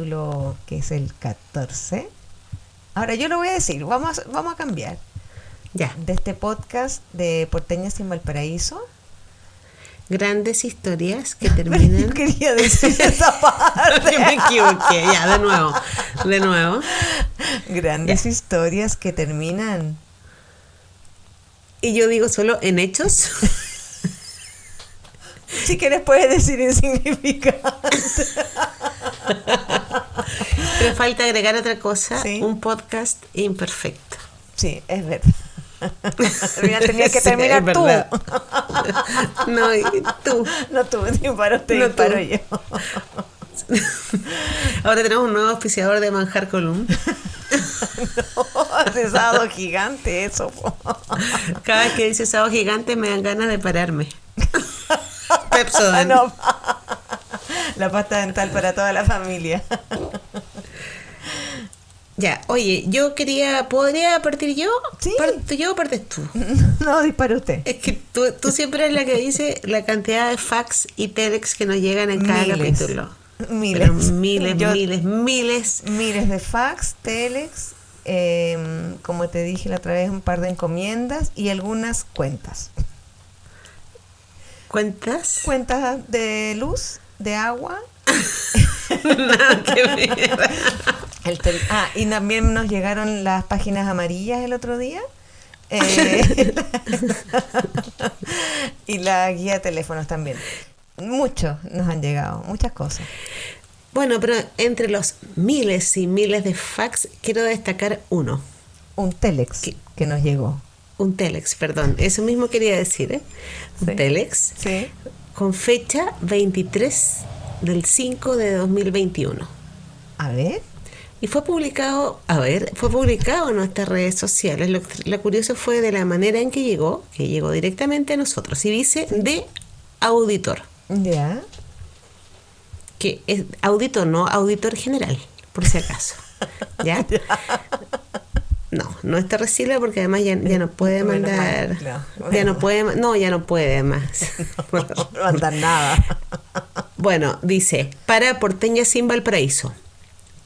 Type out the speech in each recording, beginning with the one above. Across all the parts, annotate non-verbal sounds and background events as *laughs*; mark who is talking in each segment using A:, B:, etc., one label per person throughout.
A: capítulo que es el 14. Ahora yo lo voy a decir, vamos a, vamos a cambiar
B: Ya,
A: de este podcast de Porteñas sin Valparaíso.
B: grandes historias que
A: Yo *laughs*
B: terminan... *laughs*
A: quería decir *laughs* esa parte.
B: Yo me equivoqué, ya, de nuevo, de nuevo.
A: Grandes historias que terminan.
B: Y yo digo solo en hechos.
A: Si quieres puedes decir insignificante.
B: Pero falta agregar otra cosa,
A: Sí.
B: un podcast imperfecto.
A: Sí, es verdad. *laughs* Mira, tenía que *laughs*
B: Sí,
A: terminar
B: es
A: tú.
B: verdad. *laughs* No, tú.
A: No tú, disparo usted,
B: No
A: disparo
B: tú.
A: yo.
B: Ahora tenemos un nuevo auspiciador de Manjar Column.
A: Es sábado gigante eso.
B: Cada vez que dice sábado gigante me dan ganas de pararme. Pepsodent.
A: No. La pasta dental para toda la familia.
B: Ya, oye, yo quería, ¿podría partir yo?
A: Sí.
B: ¿Parto yo o partes tú? *laughs*
A: No, dispara usted.
B: Es que tú, tú siempre eres la que dice la cantidad de fax y telex que nos llegan en cada
A: Miles.
B: capítulo.
A: Miles.
B: Pero miles,
A: Yo-
B: miles, miles.
A: Miles de fax, telex, eh, como te dije la otra vez, un par de encomiendas y algunas cuentas.
B: ¿Cuentas?
A: Cuentas de luz, de agua.
B: Nada que ver.
A: el ah, y también nos llegaron las páginas amarillas el otro día. Eh, *laughs* y la guía de teléfonos también. Muchos nos han llegado, muchas cosas.
B: Bueno, pero entre los miles y miles de fax, quiero destacar uno.
A: Un telex
B: ¿Qué?
A: que nos llegó.
B: Un telex, perdón. Eso mismo quería decir, ¿eh? Un
A: Sí.
B: telex
A: Sí.
B: Con fecha 23 del 5 de 2021.
A: A ver.
B: Y fue publicado, a ver, fue publicado en nuestras redes sociales. Lo, lo curioso fue de la manera en que llegó, que llegó directamente a nosotros. Y dice de auditor,
A: Ya.
B: que es auditor, no auditor general, por si acaso. *laughs* ¿Ya? No, no está Resila porque además ya, ya no puede
A: Bueno,
B: mandar.
A: bueno, no,
B: Ya no puede, no, ya no puede más. *laughs*
A: No *laughs* mandar nada.
B: Bueno, dice, para Porteña sin Valparaíso.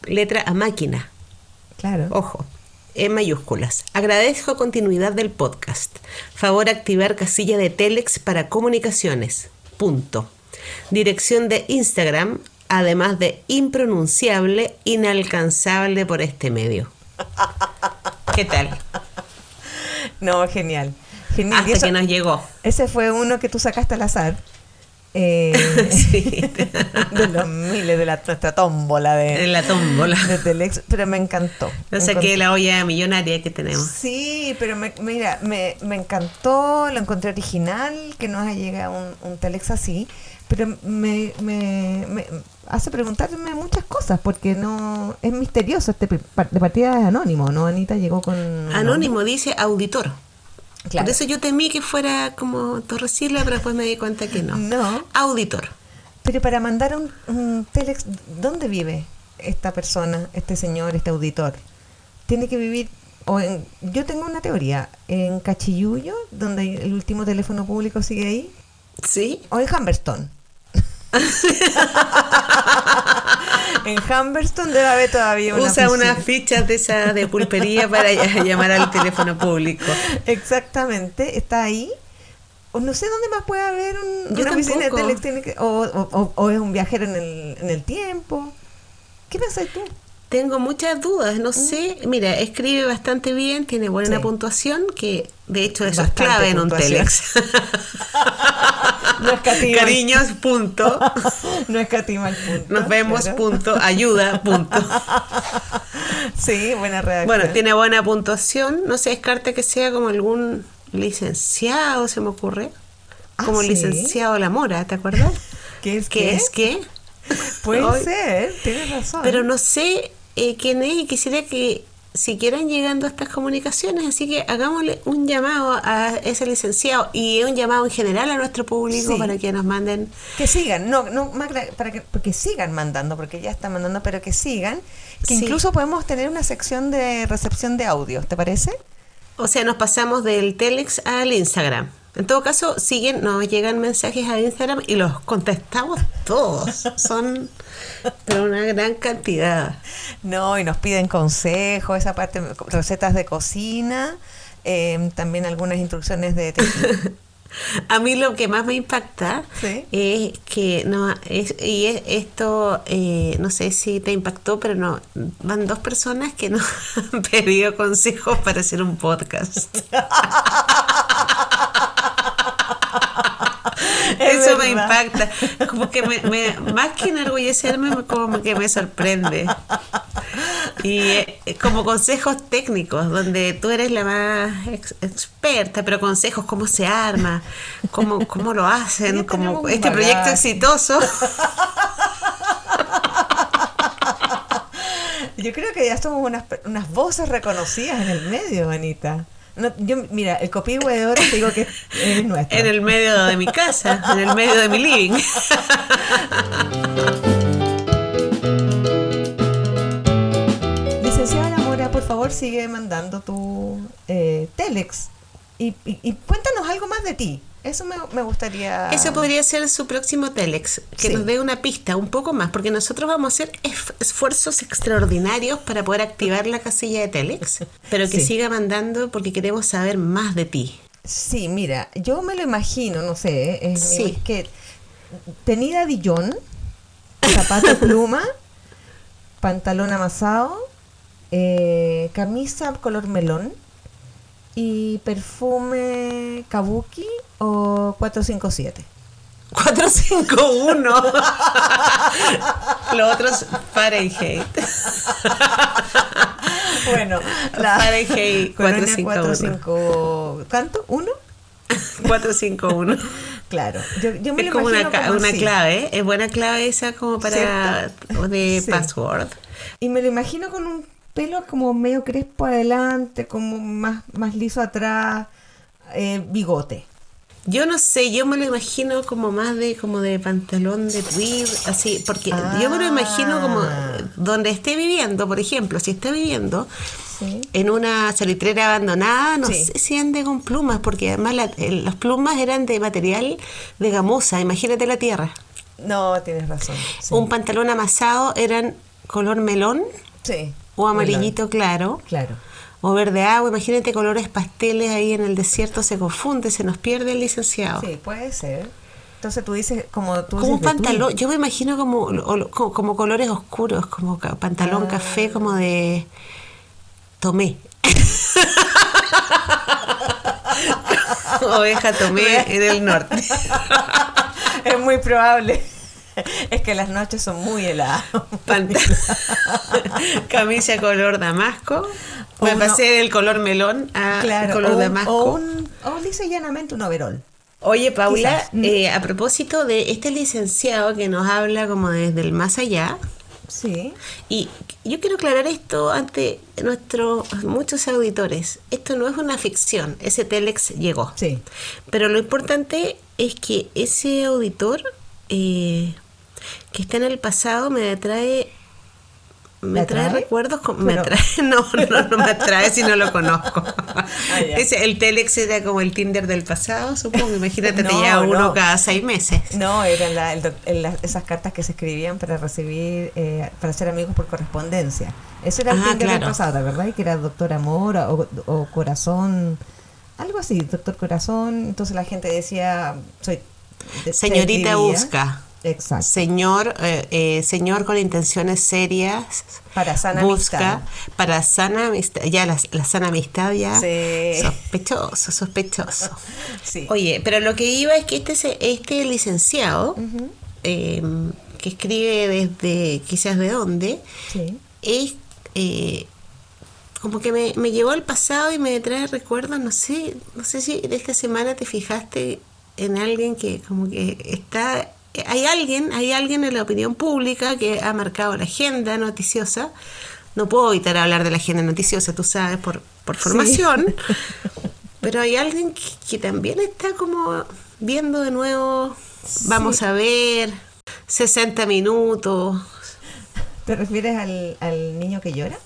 B: Letra a máquina.
A: Claro.
B: Ojo, en mayúsculas. Agradezco continuidad del podcast. Favor activar casilla de Telex para comunicaciones. Punto. Dirección de Instagram, además de impronunciable, inalcanzable por este medio. *laughs* ¿Qué tal?
A: No, genial. Genial.
B: Hasta
A: eso-
B: que nos llegó.
A: Ese fue uno que tú sacaste al azar. Eh, *laughs*
B: Sí. *laughs*
A: de los miles de la, nuestra tómbola de,
B: la tómbola.
A: de Telex, pero me encantó.
B: No saqué la olla millonaria que tenemos.
A: Sí, pero me, mira, me, me encantó, lo encontré original, que nos haya llegado un, un Telex así, pero me, me, me hace preguntarme muchas cosas, porque no es misterioso, este de partida es anónimo, ¿no? Anita llegó con...
B: Anónimo dice auditor.
A: Claro.
B: Por eso yo temí que fuera como Torresila, pero después me di cuenta que no.
A: No.
B: Auditor.
A: Pero para mandar un, un telex, ¿dónde vive esta persona, este señor, este auditor? Tiene que vivir, o en, yo tengo una teoría, en Cachiyuyo, donde el último teléfono público sigue ahí,
B: ¿Sí?
A: o en Humberston. *laughs* en Humberston debe haber todavía una
B: Usa
A: oficina.
B: unas fichas de esa de pulpería para *laughs* llamar al teléfono público.
A: Exactamente, está ahí. O no sé dónde más puede haber un, una oficina de o, o- es un viajero en el, en el tiempo. ¿Qué pensás tú?
B: Tengo muchas dudas, no sé. Mira, escribe bastante bien, tiene buena
A: Sí.
B: puntuación, que de hecho eso
A: Bastante
B: es clave en un telex. *laughs*
A: No.
B: Cariños, punto. *laughs*
A: no escatima el punto.
B: Nos vemos,
A: claro.
B: punto. Ayuda, punto. *laughs*
A: Sí, buena redacción.
B: Bueno, tiene buena puntuación. No se descarta que sea como algún licenciado, se me ocurre.
A: Ah,
B: Como
A: ¿sí?
B: licenciado La Mora, ¿te acuerdas?
A: ¿Qué es
B: ¿Qué
A: qué?
B: es qué?
A: Puede ser, tienes razón.
B: Pero no sé eh, quién es y quisiera que siguieran llegando estas comunicaciones, así que hagámosle un llamado a ese licenciado y un llamado en general a nuestro público
A: Sí.
B: para que nos manden.
A: Que sigan, no, no, para que, porque sigan mandando, porque ya están mandando, pero que sigan. Que
B: Sí.
A: incluso podemos tener una sección de recepción de audios, ¿te parece?
B: O sea, nos pasamos del Telex al Instagram. En todo caso, siguen, nos llegan mensajes a Instagram y los contestamos todos. Son de una gran cantidad.
A: No, y nos piden consejos, esa parte, recetas de cocina, eh, también algunas instrucciones de *laughs*
B: A mí lo que más me impacta es que no es, y es, esto eh, no sé si te impactó, pero no van dos personas que nos *laughs* han pedido consejos para hacer un podcast. *laughs* *laughs* Eso me impacta. Como que me, más que enorgullecerme, como que me sorprende. Y eh, como consejos técnicos, donde tú eres la más experta, pero consejos, cómo se arma, cómo, cómo lo hacen, como este proyecto exitoso.
A: Yo creo que ya somos unas, unas voces reconocidas en el medio, Anita. No, yo, mira, el copihue de oro digo que es nuestro.
B: En el medio de mi casa, en el medio de mi living.
A: Licenciada Mora, por favor sigue mandando tu eh, telex y, cuéntanos algo más de ti. Eso me, gustaría.
B: Eso podría ser su próximo Telex, que nos dé una pista un poco más, porque nosotros vamos a hacer esfuerzos extraordinarios para poder activar la casilla de Telex, *laughs* pero que siga mandando porque queremos saber más de ti.
A: Sí, mira, yo me lo imagino, no sé, es, sí. que tenida Dillon, zapato *laughs* pluma, pantalón amasado, eh, camisa color melón y perfume Kabuki o 457.
B: 451. Los otros Fahrenheit. *laughs*
A: bueno,
B: la Fahrenheit *laughs*
A: 451. ¿Cuánto? ¿Uno? *laughs*
B: 451.
A: Claro, yo, yo me
B: es como una, una clave, ¿eh? es buena clave esa como para de password.
A: Y me lo imagino con un pelo como medio crespo adelante, como más, más liso atrás, eh, bigote.
B: Yo no sé, yo me lo imagino como más de como de pantalón de tweed, así, porque yo me lo imagino como ah. donde esté viviendo, por ejemplo, si está viviendo en una salitrera abandonada, no sé si ande con plumas, porque además las plumas eran de material de gamuza, imagínate la tierra.
A: No, tienes razón.
B: Un pantalón amasado eran color melón.
A: Sí.
B: O amarillito claro.
A: Claro
B: o verde agua, imagínate colores pasteles ahí en el desierto, se confunde, se nos pierde el licenciado.
A: Sí, puede ser. Entonces tú dices, como tú
B: Como un pantalón, yo me imagino como, como, colores oscuros, como pantalón ah. café, como de Tomé. *laughs* Oveja Tomé en el norte. *laughs*
A: es muy probable. *laughs* Es que las noches son muy heladas. *laughs*
B: Camisa color damasco. Me pasé del color melón a color damasco.
A: O, un, o lisa llanamente un overol.
B: Oye, Paula, eh, a propósito de este licenciado que nos habla como desde el más allá.
A: Sí.
B: Y yo quiero aclarar esto ante nuestros muchos auditores. Esto no es una ficción. Ese Telex llegó.
A: Sí.
B: Pero lo importante es que ese auditor eh, que está en el pasado me trae me trae, recuerdos me trae, *laughs* no, no, no me trae si no lo conozco. Ah, el Telex era como el Tinder del pasado supongo imagínate te lleva uno cada seis meses.
A: No eran esas cartas que se escribían para recibir eh, para ser amigos por correspondencia. Eso era el ah, Tinder del pasado verdad y que era doctor amor o, corazón algo así doctor corazón. Entonces la gente decía soy
B: señorita busca
A: Exacto.
B: Señor, eh, eh, señor con intenciones serias.
A: Para sana
B: busca, Para sana amistad. Ya la, sana amistad ya. Sospechoso, sospechoso. *laughs* Oye, pero lo que iba es que este, este licenciado, em, que escribe desde quizás de dónde, es... Eh, como que me, me llevó al pasado y me trae recuerdos, no sé, no sé si esta semana te fijaste en alguien que como que está hay alguien, hay alguien en la opinión pública que ha marcado la agenda noticiosa. No puedo evitar hablar de la agenda noticiosa, tú sabes, por, por formación. *laughs* Pero hay alguien que, también está como viendo de nuevo, vamos a ver, 60 minutos.
A: ¿Te refieres al, al niño que llora?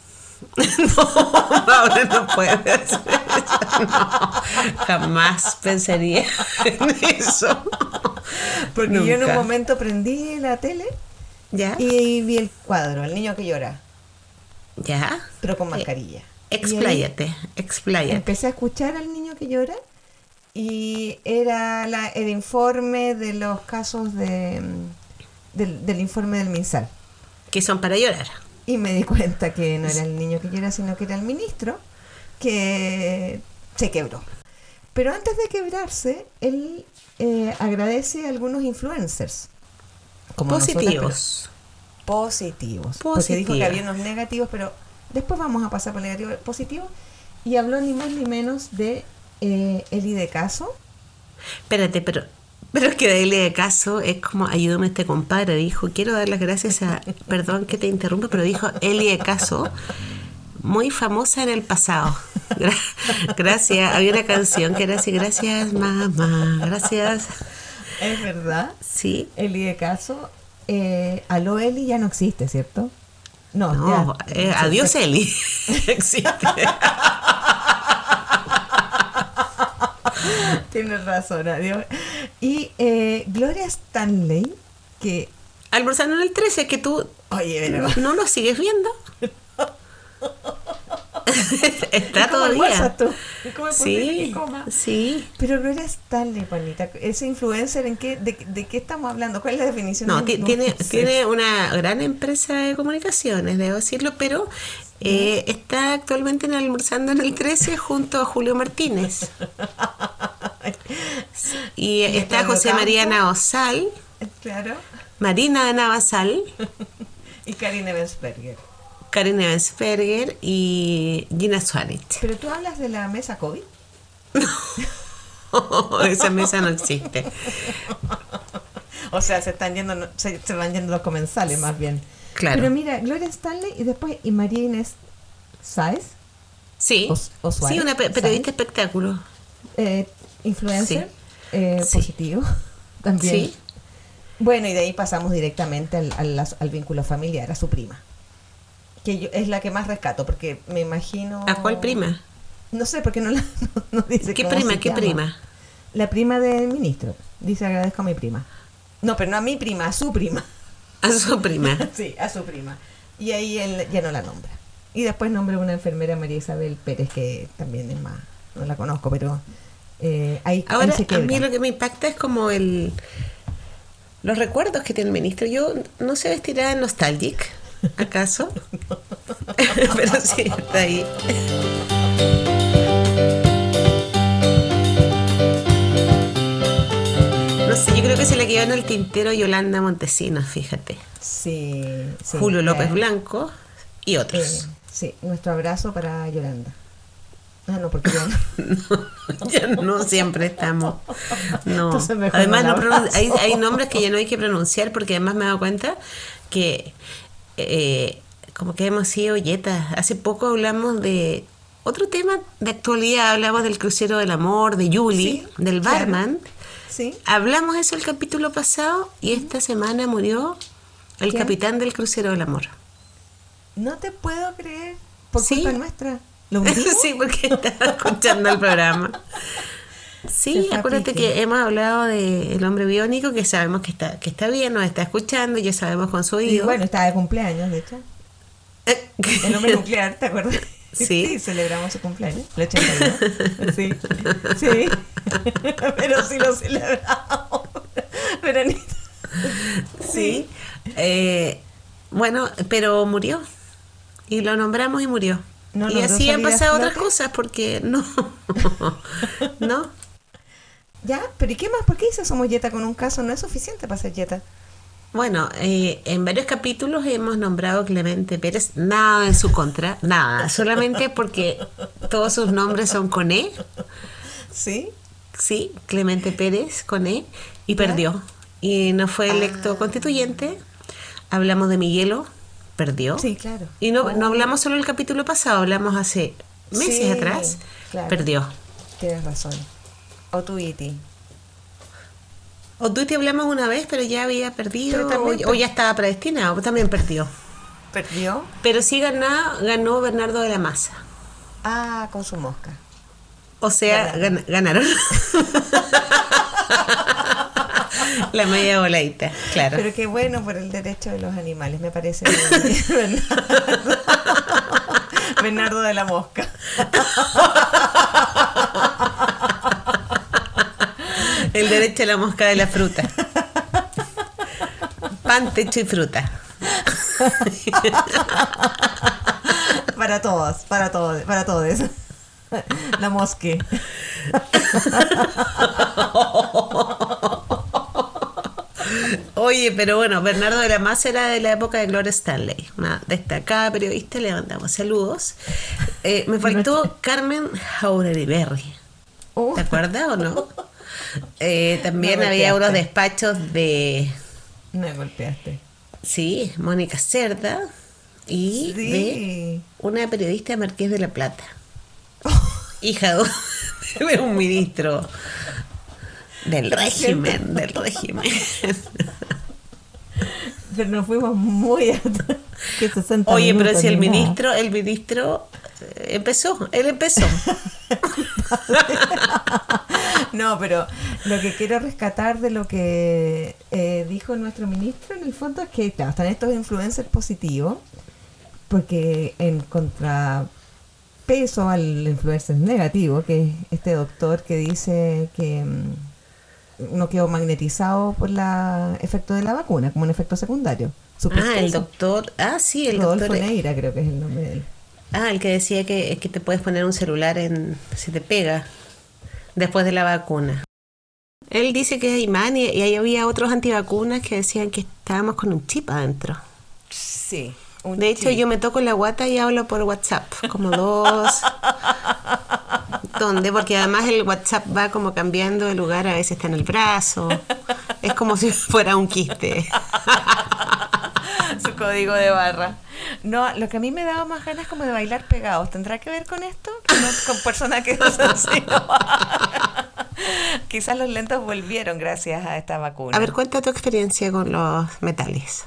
A: *laughs*
B: no, no puede ser. no, jamás pensaría en eso.
A: Porque yo en un momento prendí la tele
B: ¿Ya?
A: y vi el cuadro, el niño que llora,
B: ¿Ya?
A: pero con
B: Eh,
A: mascarilla.
B: Expláyate, expláyate.
A: Empecé a escuchar al niño que llora y era la- el informe de los casos de, mm, del, del informe del MinSal.
B: Que son para llorar.
A: Y me di cuenta que no era el niño que llora, sino que era el ministro que se quebró. Pero antes de quebrarse, él eh, agradece a algunos influencers. como nosotras,
B: Positivos.
A: pero positivos. Porque dijo que había unos negativos, pero después vamos a pasar por negativo positivo. Y habló ni más ni menos de eh, Eli de Caso.
B: Espérate, pero, pero es que darle de caso es como ayúdame este compadre. Dijo, quiero dar las gracias a, perdón que te interrumpa, pero dijo Eli de caso, muy famosa en el pasado. Gra- gracias, había una canción que era así, gracias mamá, gracias.
A: Es verdad.
B: Sí,
A: Eli de Caso. Eh, Aló Eli ya no existe, ¿cierto? No,
B: no,
A: ya.
B: eh, adiós Eli. *laughs* Existe.
A: Tienes razón, adiós. Y eh, Gloria Stanley, que.
B: Almorzando en el 13, que tú
A: Oye, pero.
B: no lo sigues viendo. *laughs* *laughs* Está
A: ¿Cómo
B: todavía.
A: tú? ¿Cómo es posible
B: Sí,
A: coma?
B: sí.
A: Pero Gloria Stanley, Juanita, ese influencer, ¿en qué, de, de qué estamos hablando? ¿Cuál es la definición?
B: No,
A: de
B: tiene, tiene una gran empresa de comunicaciones, debo decirlo, pero eh, está actualmente en almorzando en el 13 junto a Julio Martínez. *laughs* Y
A: Y
B: está José
A: Campo.
B: María Navasal,
A: Claro.
B: Marina Navasal, *laughs*
A: Y Karine Bensberger.
B: Karen Evensberger y Gina Swanich.
A: Pero tú hablas de la mesa COVID. *laughs*
B: Esa mesa no existe. *laughs*
A: O sea, se están yendo, no- se, se van yendo los comensales más bien.
B: Claro.
A: Pero mira, Gloria Stanley y después y María Inés Sáez,
B: Sí, sí una pe- periodista espectáculo.
A: eh, influencer,
B: Sí.
A: eh,
B: Sí.
A: positivo *laughs* también.
B: Sí.
A: Bueno, y de ahí pasamos directamente al, al- al vínculo familiar, a su prima. Que yo, es la que más rescato, porque me imagino...
B: ¿A cuál prima?
A: No sé, porque no, la, *laughs* no, no dice
B: ¿Qué
A: cómo
B: prima?
A: se
B: ¿Qué
A: llama.
B: prima?
A: La prima del ministro. Dice agradezco a mi prima. No, pero no a mi prima, a su prima. *laughs*
B: A su prima. *laughs*
A: Sí, a su prima. Y ahí él ya no la nombra. Y después nombra una enfermera María Isabel Pérez, que también es más, no la conozco, pero eh, ahí, ahí
B: Ahora,
A: se
B: a mí lo que me impacta es como el los recuerdos que tiene el ministro. Yo no se vestirá nostalgic, ¿acaso? *laughs* Pero sí está ahí. No sé, yo creo que se le quedó en el tintero Yolanda Montesinos, fíjate.
A: Sí, sí,
B: Julio López
A: eh,
B: Blanco y
A: eh,
B: otros.
A: sí, nuestro abrazo para Yolanda. Ah, no, porque yo *laughs*
B: ya no siempre estamos. No. Además,
A: no
B: no hay, hay nombres que ya no hay que pronunciar porque además me he dado cuenta que eh, como que hemos sido yetas. Hace poco hablamos de otro tema de actualidad, hablamos del crucero del amor, de Julie,
A: Sí,
B: del
A: claro.
B: barman.
A: Sí,
B: Hablamos eso el capítulo pasado y esta semana murió el capitán del crucero del amor.
A: no te puedo creer por
B: Sí.
A: culpa nuestra. *laughs*
B: Sí, porque estaba escuchando el programa. *laughs* Sí, acuérdate que hemos hablado del hombre biónico, que sabemos que está, que está bien, nos está escuchando, ya sabemos con su
A: Y
B: oído.
A: bueno, estaba de cumpleaños, de hecho. El hombre *laughs* nuclear, ¿te acuerdas? *laughs*
B: Sí.
A: celebramos su cumpleaños, el 82. Sí, sí. *laughs* Pero sí lo celebramos. Verónica.
B: sí. Eh, bueno, pero murió. Y lo nombramos y murió.
A: No
B: y así han pasado otras cosas, porque no. no.
A: ¿Ya? ¿Pero y qué más? ¿Por qué dice somos yeta con un caso? No es suficiente para ser yeta.
B: Bueno, eh, en varios capítulos hemos nombrado a Clemente Pérez, nada en su contra, nada, solamente porque todos sus nombres son con E,
A: ¿Sí?
B: sí, Clemente Pérez con E, y
A: ¿Ya?
B: perdió. Y no fue electo
A: Ah.
B: constituyente. Hablamos de Miguelo, perdió.
A: Sí, claro.
B: Y no,
A: Oh.
B: no hablamos solo el capítulo pasado, hablamos hace meses
A: Sí,
B: atrás,
A: claro.
B: perdió.
A: Tienes razón. O tu Iti.
B: O tú te hablamos una vez, pero ya había perdido,
A: también
B: o, ya estaba predestinado, también perdió.
A: ¿Perdió?
B: Pero sí ganó, ganó Bernardo de la Maza.
A: Ah, con su mosca.
B: O sea, gan- ganaron. *laughs* La media voladita, claro.
A: Pero qué bueno por el derecho de los animales, me parece. *laughs* Bernardo, Bernardo de la Mosca. *laughs*
B: El derecho a la mosca de la fruta. Pan, techo y fruta.
A: Para todos, para todos, para todos. La mosque.
B: Oye, pero bueno, Bernardo de la Maza era de la época de Gloria Stanley, una destacada periodista, le mandamos saludos. Eh, me faltó Carmen Jauregui
A: Uh,
B: ¿te acuerdas o no? Eh, también había unos despachos de,
A: me golpeaste.
B: sí, Mónica Cerda y de una periodista Marqués de la Plata, *laughs* hija de, un ministro del régimen, del régimen.
A: Pero nos fuimos muy atrás. *laughs* Que 60
B: Oye, pero si el ministro, el ministro empezó, él empezó. *laughs*
A: No, pero lo que quiero rescatar de lo que eh, dijo nuestro ministro en el fondo es que, claro, están estos influencers positivos, porque en contrapeso al influencer negativo, que es este doctor que dice que mm, no quedó magnetizado por el efecto de la vacuna, como un efecto secundario.
B: Ah, el doctor, ah, sí, el
A: Rodolfo
B: doctor.
A: Neira creo que es el nombre de él.
B: Ah, el que decía que, que te puedes poner un celular en, si te pega, después de la vacuna. Él dice que es imán y, y ahí había otros antivacunas que decían que estábamos con un chip adentro.
A: Sí. un
B: De hecho,
A: chip.
B: yo me toco la guata y hablo por WhatsApp, como dos. ¿Dónde? Porque además el WhatsApp va como cambiando de lugar, a veces está en el brazo. Es como si fuera un quiste.
A: Su código de barra. No, lo que a mí me daba más ganas como de bailar pegados. ¿Tendrá que ver con esto? Ot- con personas que usan así. Quizás los lentos volvieron gracias a esta vacuna.
B: A ver, cuenta tu experiencia con los metales.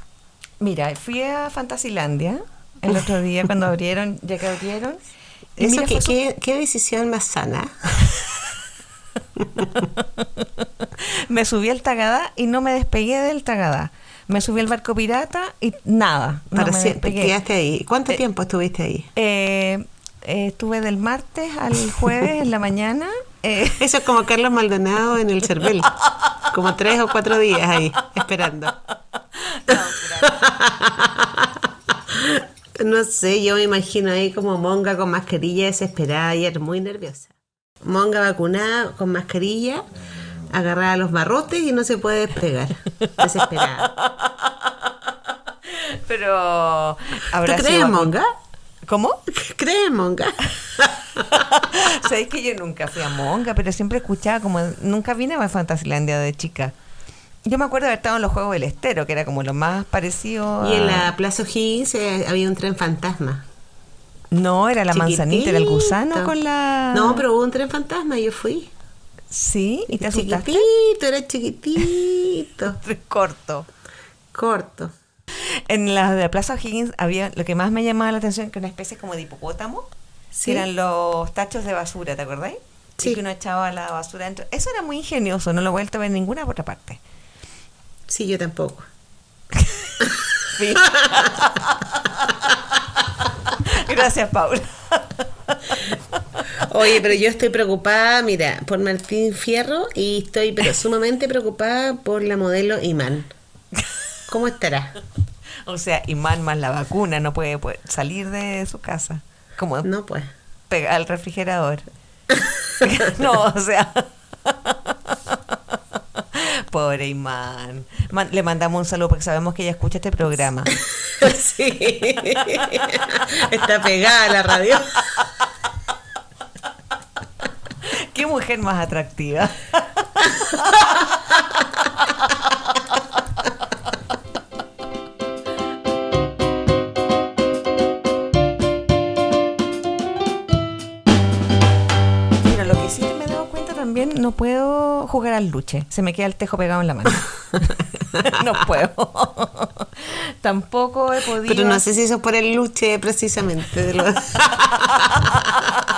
A: Mira, fui a Fantasilandia el otro día cuando *laughs* abrieron, ya que abrieron. y
B: Eso,
A: mira,
B: ¿qué,
A: fue su-
B: qué, qué decisión más sana? *laughs*
A: me subí al Tagadá y no me despegué del Tagadá. Me subí al barco pirata y nada. no
B: Para siempre, quedaste ahí. ¿Cuánto
A: Eh,
B: tiempo estuviste ahí?
A: Eh, eh, estuve del martes al jueves en la mañana. *laughs* eh,
B: Eso es como Carlos Maldonado en el Cervel. Como tres o cuatro días ahí, esperando. No sé, yo me imagino ahí como Monga con mascarilla desesperada ayer, muy nerviosa. Monga vacunada con mascarilla, agarrada a los barrotes y no se puede despegar. Desesperada. *laughs*
A: Pero.
B: ¿Tú
A: ¿habrá
B: crees en
A: vacu-
B: Monga?
A: ¿Cómo? *laughs*
B: ¿Crees en Monga? *laughs*
A: Sabéis que yo nunca fui a Monga, pero siempre escuchaba como. Nunca vine a Fantasilandia de chica. Yo me acuerdo de haber estado en los Juegos del Estero, que era como lo más parecido.
B: Y en la Plaza O'Higgins eh, había un tren fantasma.
A: No, era la manzanita, era el gusano con la.
B: No, pero hubo un tren fantasma, yo fui.
A: Sí, y te asustaste.
B: Chiquitito, era chiquitito, *laughs*
A: Corto.
B: corto.
A: En la de la Plaza O'Higgins había lo que más me llamaba la atención, que era una especie como de hipopótamo.
B: Sí.
A: Que eran los tachos de basura, ¿te acordáis?
B: Sí.
A: Y que uno echaba la basura dentro. Eso era muy ingenioso, no lo he vuelto a ver en ninguna otra parte.
B: Sí, yo tampoco. *laughs* *laughs*
A: Gracias, Paula.
B: Oye, pero yo estoy preocupada, mira, por Martín Fierro y estoy pero sumamente preocupada por la modelo Iman. ¿Cómo estará?
A: O sea, imán más la vacuna, no puede, puede salir de su casa. Como
B: No, pues.
A: pega al refrigerador. *laughs* no, o sea. Pobre Imán. Man- le mandamos un saludo porque sabemos que ella escucha este programa. *laughs*
B: Sí. Está pegada a la radio. *laughs*
A: Qué mujer más atractiva. Mira, lo que sí me he dado cuenta también, no puedo jugar al luche. Se me queda el tejo pegado en la mano. *laughs* no puedo. Tampoco he podido.
B: Pero no sé si eso es por el luche precisamente. de *laughs*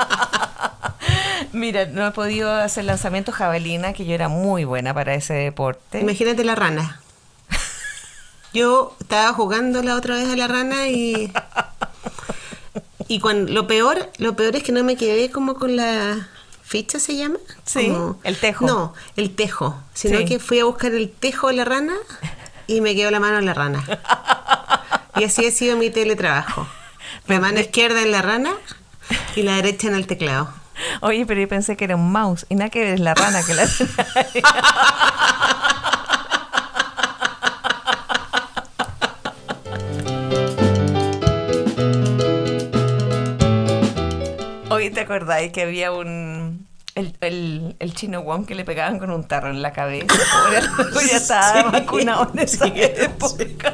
A: Mira, no he podido hacer lanzamiento jabalina, que yo era muy buena para ese deporte.
B: Imagínate la rana. Yo estaba jugando la otra vez a la rana y. Y cuando, lo peor, lo peor es que no me quedé como con la ficha se llama.
A: Sí,
B: Como-
A: el tejo.
B: No, el tejo. Sino
A: Sí.
B: que fui a buscar el tejo de la rana y me quedó la mano en la rana. Y así ha sido mi teletrabajo. La mano izquierda en la rana y la derecha en el teclado.
A: Oye, pero yo pensé que era un mouse y nada que ver, es la rana que la Oye, ¿te acordáis que había un... El, el, el chino Wong que le pegaban con un tarro en la cabeza? Pobre ya estaba
B: Sí,
A: vacunado en esa
B: sí,
A: época.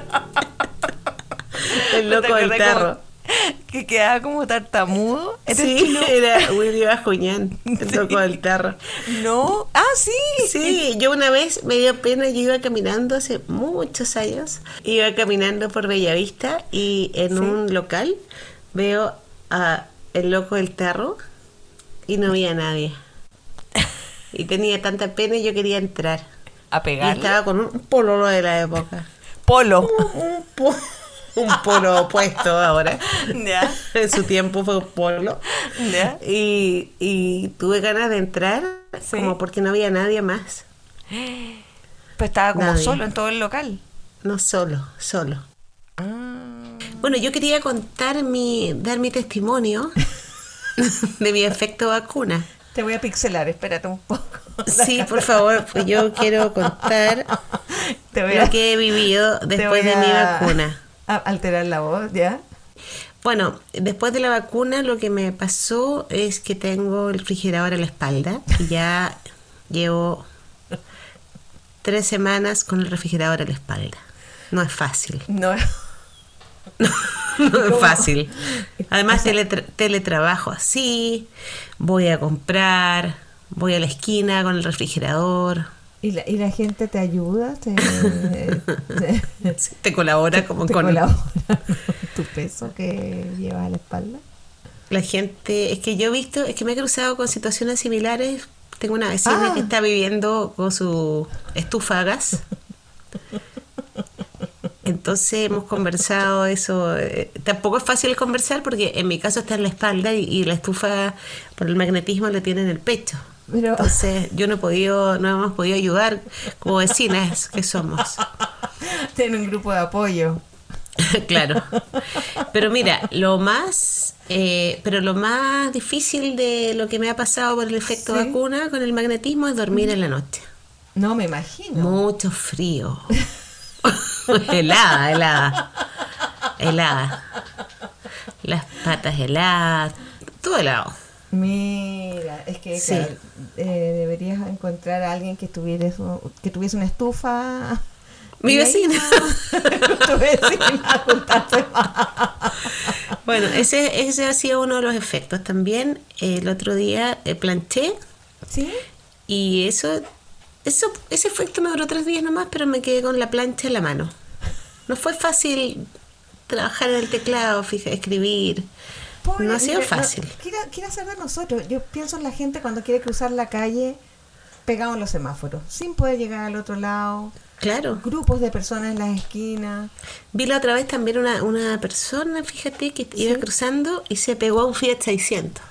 B: El
A: ¿No te
B: loco del tarro.
A: como- *laughs* Que quedaba como tartamudo. ¿Era el
B: Sí,
A: chino? *laughs*
B: era Willy Bajuñán, el *laughs*
A: Sí.
B: loco del tarro.
A: No. Ah, sí.
B: Sí, yo una vez me dio pena, yo iba caminando hace muchos años, iba caminando por Bellavista y en
A: Sí.
B: un local veo a el loco del tarro y no había nadie. Y tenía tanta pena y yo quería entrar.
A: A
B: Y
A: pegarle.
B: estaba con un pololo de la época.
A: Polo.
B: Un, po- un polo *laughs* opuesto ahora.
A: Ya.
B: En su tiempo fue un polo.
A: Ya.
B: Y, y tuve ganas de entrar,
A: Sí.
B: como porque no había nadie más.
A: Pues estaba como
B: Nadie.
A: solo en todo el local.
B: No solo, solo.
A: Ah.
B: Bueno, yo quería contar mi, dar mi testimonio *laughs* de mi efecto vacuna.
A: Te voy a pixelar, espérate un poco. *laughs*
B: Sí, por favor, pues yo quiero contar
A: Te voy
B: lo que he vivido después de mi vacuna.
A: Alterar la voz, ¿ya?
B: Bueno, después de la vacuna lo que me pasó es que tengo el refrigerador a la espalda y ya llevo tres semanas con el refrigerador a la espalda. No es fácil.
A: No. *laughs*
B: No es fácil. Además, teletra- teletrabajo así, voy a comprar, voy a la esquina con el refrigerador.
A: ¿Y la, y la gente te ayuda? ¿Te, te,
B: Te colabora como con
A: colabora tu peso que llevas a la espalda?
B: la gente. Es que yo he visto, es que me he cruzado con situaciones similares. Tengo una vecina
A: Ah.
B: que está viviendo con su estufa a gas. Entonces hemos conversado eso. eh, tampoco es fácil conversar porque en mi caso está en la espalda y, y la estufa por el magnetismo le tiene en el pecho.
A: Pero,
B: Entonces yo no he podido, no hemos podido ayudar como vecinas que somos. *laughs*
A: tiene un grupo de apoyo. *laughs*
B: claro. Pero mira, lo más, eh, pero lo más difícil de lo que me ha pasado por el efecto
A: Sí.
B: vacuna con el magnetismo es dormir en la noche.
A: No, me imagino.
B: Mucho frío. *laughs* helada, helada. Helada. Las patas heladas. Todo helado.
A: Mira, es que
B: Sí.
A: claro, eh, deberías encontrar a alguien que tuviera eso- que tuviese una estufa. *laughs*
B: Mi vecina. *laughs*
A: tu vecina.
B: Bueno, ese, ese ha sido uno de los efectos. También el otro día eh, planché
A: ¿Sí?
B: y eso, eso, ese efecto me duró tres días nomás, pero me quedé con la plancha en la mano. No fue fácil trabajar en el teclado, fija, escribir.
A: Pobre,
B: no ha sido
A: mira, no,
B: fácil.
A: quiere, quiere hacer de nosotros. Yo pienso en la gente cuando quiere cruzar la calle pegado en los semáforos, sin poder llegar al otro lado.
B: Claro.
A: Grupos de personas en las esquinas.
B: Vi la otra vez también una, una persona, fíjate, que iba cruzando y se pegó a un Fiat 600.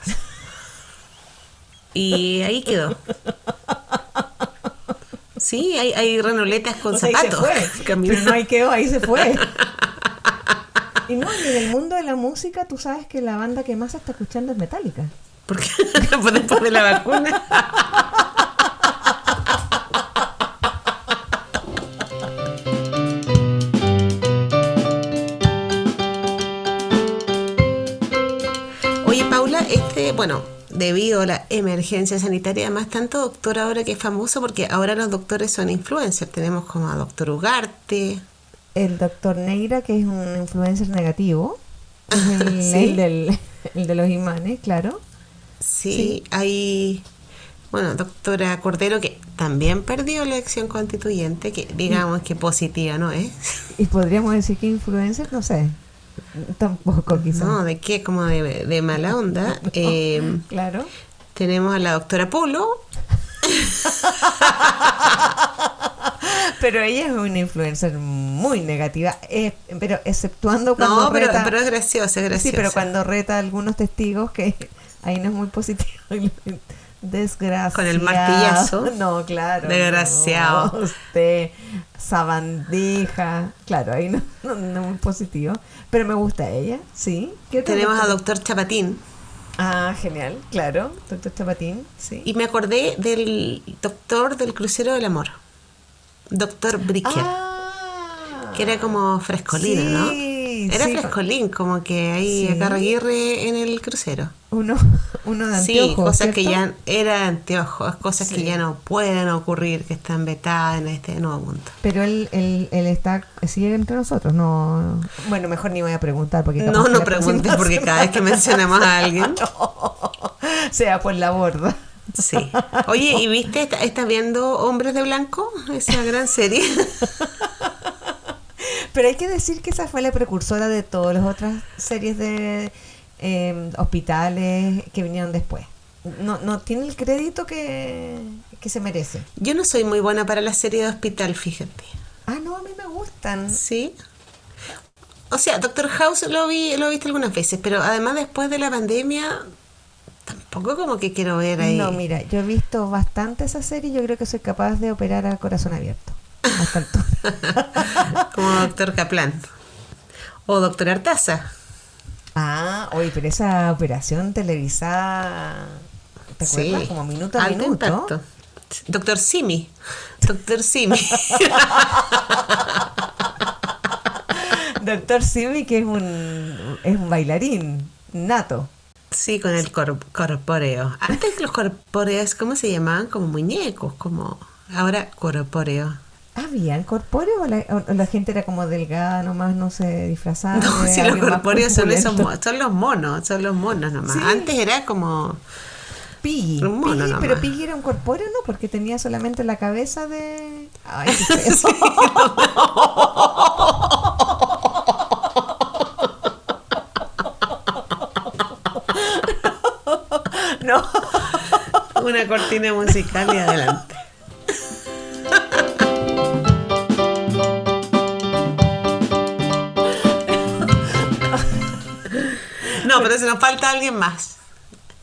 B: Y ahí quedó. Sí, hay, hay renoletas con
A: O sea, ahí se
B: zapatos.
A: fue. *laughs* Pero no ahí quedó, ahí se fue. *laughs* Y no, y en el mundo de la música, tú sabes que la banda que más se está escuchando es Metallica.
B: Porque *laughs* pues después de la vacuna. Oye, Paula, este, bueno, debido a la emergencia sanitaria, además tanto doctor ahora que es famoso, porque ahora los doctores son influencers. Tenemos como a doctor Ugarte.
A: El doctor Neira, que es un influencer negativo. Es el, *laughs*
B: Sí.
A: el del, el de los imanes, claro.
B: Sí,
A: Sí.
B: hay, bueno, doctora Cordero que también perdió la elección constituyente, que digamos que positiva no es.
A: Y podríamos decir que influencer, no sé. Tampoco, quizás.
B: No, ¿de qué? Como de, de mala onda. *laughs* Eh,
A: Claro.
B: Tenemos a la doctora Polo. *laughs* *laughs*
A: Pero ella es una influencer muy negativa, eh, pero exceptuando cuando
B: No, pero,
A: reta...
B: pero es graciosa, es graciosa.
A: Sí, pero cuando reta a algunos testigos que ahí no es muy positivo. Desgraciado.
B: Con el martillazo. *laughs*
A: No, claro.
B: Desgraciado.
A: no. *laughs* usted, sabandija. Claro, ahí no, no, no es muy positivo. Pero me gusta ella, sí. ¿Qué otra
B: Tenemos a doctor Chapatín.
A: Ah, genial, claro. Doctor Chapatín, sí.
B: Y me acordé del doctor del crucero del amor. Doctor Bricker.
A: Ah.
B: que era como frescolino,
A: Sí,
B: ¿no? Era
A: sí.
B: frescolín, como que ahí
A: Sí.
B: a Carraguirre en el crucero.
A: Uno, uno de
B: sí,
A: anteojos,
B: cosas que ya era anteojos, cosas que
A: Sí.
B: ya no pueden ocurrir, que están vetadas en este nuevo mundo.
A: Pero él, él, él está, sigue entre nosotros, no... Bueno, mejor ni voy a preguntar porque...
B: No, no preguntes porque cada vez que *laughs* mencionamos a alguien. *laughs*
A: sea por la borda.
B: Sí. Oye, ¿y viste? ¿Estás estás viendo Hombres de Blanco? Esa gran serie. *laughs*
A: Pero hay que decir que esa fue la precursora de todas las otras series de eh, hospitales que vinieron después. No, no tiene el crédito que, que se merece.
B: Yo no soy muy buena para la serie de hospital, fíjate.
A: Ah, no, a mí me gustan.
B: Sí. O sea, Doctor House lo vi, lo he visto algunas veces, pero además después de la pandemia, tampoco como que quiero ver ahí.
A: No, mira, yo he visto bastante esa serie y yo creo que soy capaz de operar a corazón abierto. *laughs*
B: Como Doctor Kaplan. O Doctor Artaza.
A: Ah, oye, pero esa operación televisada, ¿te acuerdas? Como minuto a
B: Alto
A: minuto.
B: impacto. Doctor Simi. Doctor Simi. *laughs*
A: Doctor Simi, que es un, es un bailarín nato.
B: Sí, con el cor- corpóreo. Antes los corpóreos, ¿cómo se llamaban? Como muñecos, como... Ahora corpóreo.
A: ¿Habían corpóreos o la, o la gente era como delgada nomás, no se disfrazaba?
B: No, si los corpóreos son esos son los monos, son los monos nomás.
A: Sí.
B: Antes era como...
A: Piggy.
B: Mono
A: Piggy, pero Piggy era un corpóreo, ¿no? Porque tenía solamente la cabeza de... Ay, qué *laughs* no. *laughs*
B: Una cortina musical y adelante. No, pero se nos falta alguien más.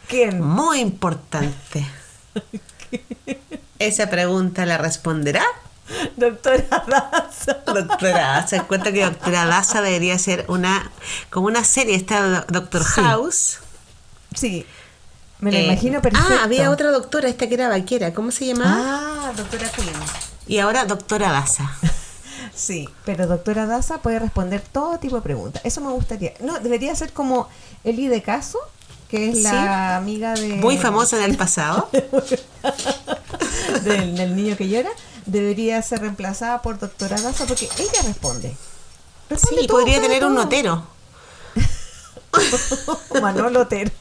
A: ¿Quién?
B: Muy importante. *laughs* Esa pregunta la responderá
A: Doctora Daza.
B: doctora. Se *laughs* cuenta que doctora Daza debería ser una como una serie. Está Do- Doctor
A: Sí.
B: House.
A: Sí. Me lo
B: Eh,
A: imagino perfecto.
B: Ah, había otra doctora, esta que era vaquera. ¿Cómo se llamaba?
A: Ah, doctora Queen.
B: Y ahora doctora Daza. *laughs*
A: Sí, pero doctora Daza puede responder todo tipo de preguntas. Eso me gustaría. No, debería ser como Eli de Caso, que es
B: Sí.
A: la amiga de...
B: Muy famosa en el pasado. *laughs*
A: del, del niño que llora. Debería ser reemplazada por doctora Daza porque ella responde. Responde
B: Sí,
A: todo,
B: podría tener un notero. *laughs*
A: Manolo Otero.